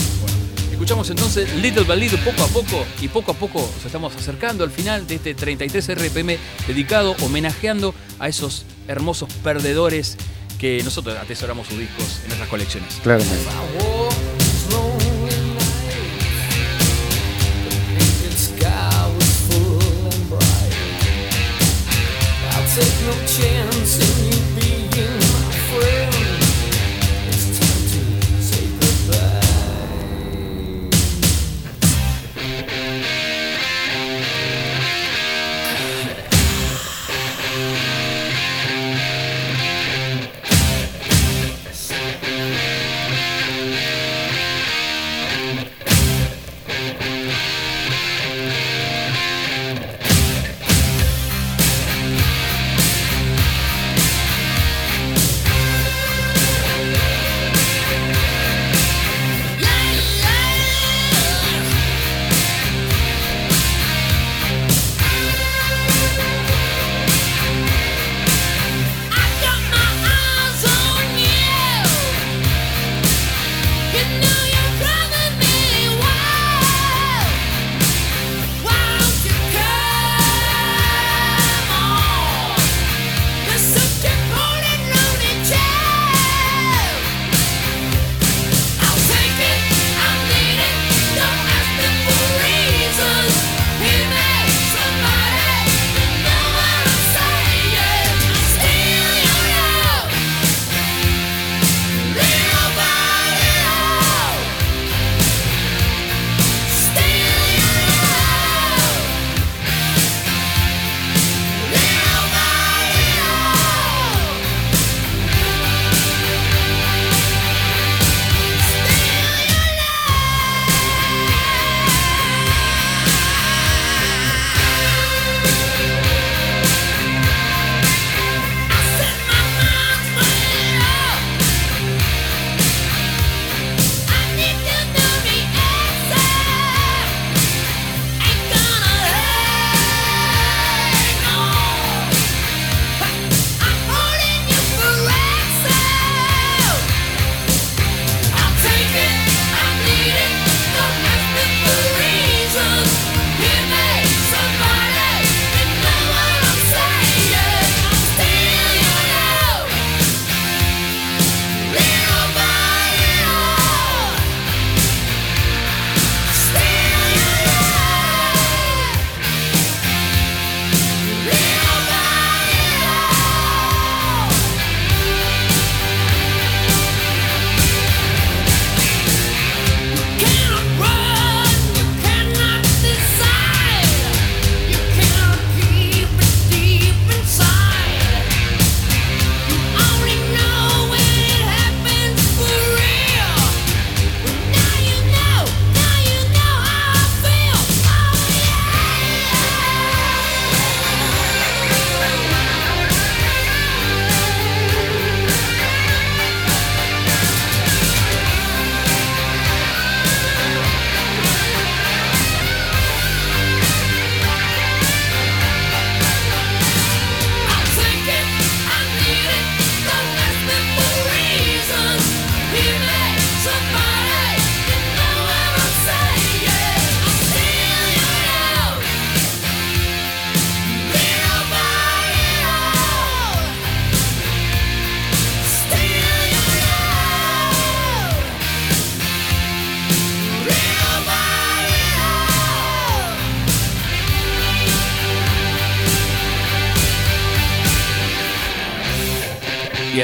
Escuchamos entonces Little by Little poco a poco y poco a poco nos estamos acercando al final de este 33 RPM dedicado, homenajeando a esos hermosos perdedores que nosotros atesoramos sus discos en nuestras colecciones. Claramente.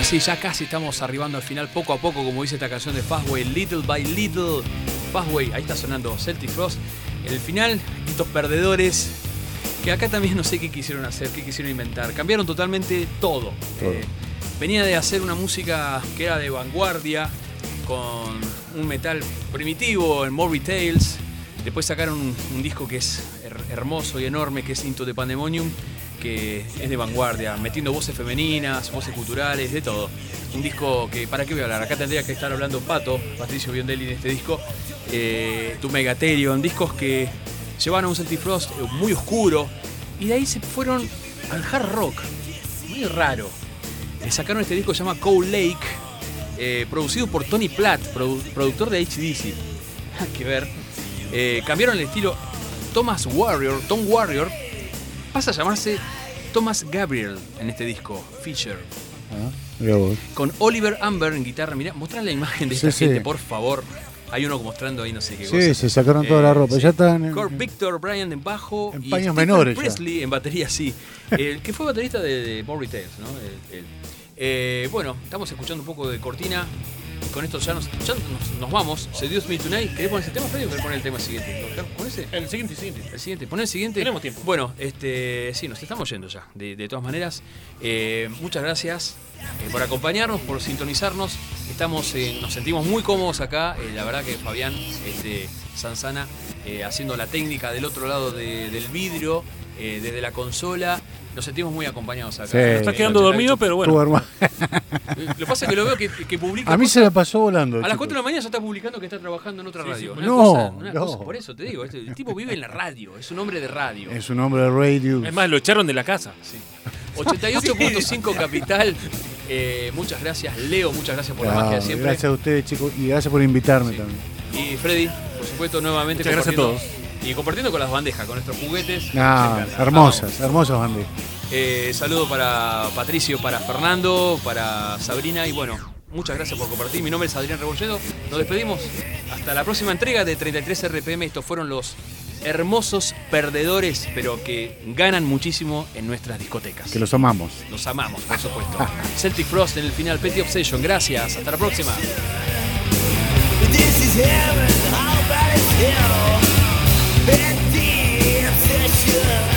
Y así ya casi estamos arribando al final, poco a poco, como dice esta canción de Fastway, Little by Little. Fastway, ahí está sonando Celtic Frost. En el final, estos perdedores, que acá también no sé qué quisieron hacer, qué quisieron inventar. Cambiaron totalmente todo. Todo. Eh, venía de hacer una música que era de vanguardia, con un metal primitivo en Morbid Tales. Después sacaron un, un disco que es her- hermoso y enorme, que es Into the Pandemonium, que es de vanguardia, metiendo voces femeninas, voces culturales, de todo. Un disco que, ¿para qué voy a hablar? Acá tendría que estar hablando Pato, Patricio Biondelli de este disco, eh, Tu Megatherion, discos que llevaban a un Celtic Frost eh, muy oscuro, y de ahí se fueron al hard rock, muy raro. Eh, sacaron este disco que se llama Cold Lake, eh, producido por Tony Platt, produ- productor de HDC. *laughs* Que ver. Cambiaron el estilo Thomas Warrior, Tom Warrior, pasa a llamarse Thomas Gabriel en este disco, Fisher. Ah. Con Oliver Amber en guitarra. Mirá, mostrá la imagen de Sí, esta sí. gente, por favor. Hay uno mostrando ahí no sé qué Sí, cosa. se sacaron toda la Eh, ropa. sí. Ya están. en- Kurt Victor, Brian en bajo En y paños menores ya. Presley en batería, sí. *laughs* El que fue baterista de, de Bory Tales, ¿no? El- el- eh, bueno, estamos escuchando un poco de cortina. Con esto ya nos, ya nos, nos vamos. Seduce Me Tonight. ¿Querés poner ese tema, Freddy, querés poner el tema siguiente? ¿Pon ese? El siguiente, siguiente. El siguiente, pon el siguiente. Tenemos tiempo. Bueno, este, sí, nos estamos yendo ya. De, de todas maneras, eh, muchas gracias eh, por acompañarnos, por sintonizarnos. Estamos, eh, nos sentimos muy cómodos acá. La verdad que Fabián, este, Sansana, eh, haciendo la técnica del otro lado de- del vidrio, desde la consola. Nos sentimos muy acompañados acá. Sí. Eh, Está quedando dormido, pero bueno. Lo que pasa es que lo veo que, que publica. A mí cosas- se la pasó volando. a las chicos. 4 de la mañana ya está publicando que está trabajando en otra Sí, radio. sí. Una No, cosa- una no. cosa- por eso te digo, este- el tipo vive en la radio, es un hombre de radio. Es un hombre de radio. Es más, lo echaron de la casa. Sí. 88.5 Capital. Eh, muchas gracias, Leo. Muchas gracias por la magia de siempre. gracias a ustedes, chicos. Y gracias por invitarme Sí. también. Y Freddy, por supuesto, nuevamente Muchas gracias a compartiendo- Y compartiendo con las bandejas, con nuestros juguetes. Ah, hermosas, hermosas bandejas. Eh, saludo para Patricio, para Fernando, para Sabrina y bueno, muchas gracias por compartir. Mi nombre es Adrián Rebolledo. Nos despedimos. Hasta la próxima entrega de 33 RPM. Estos fueron los hermosos perdedores, pero que ganan muchísimo en nuestras discotecas. Que los amamos. Los amamos, por supuesto. *laughs* Celtic Frost en el final, Petty Obsession. Gracias. Hasta la próxima. That deep obsession.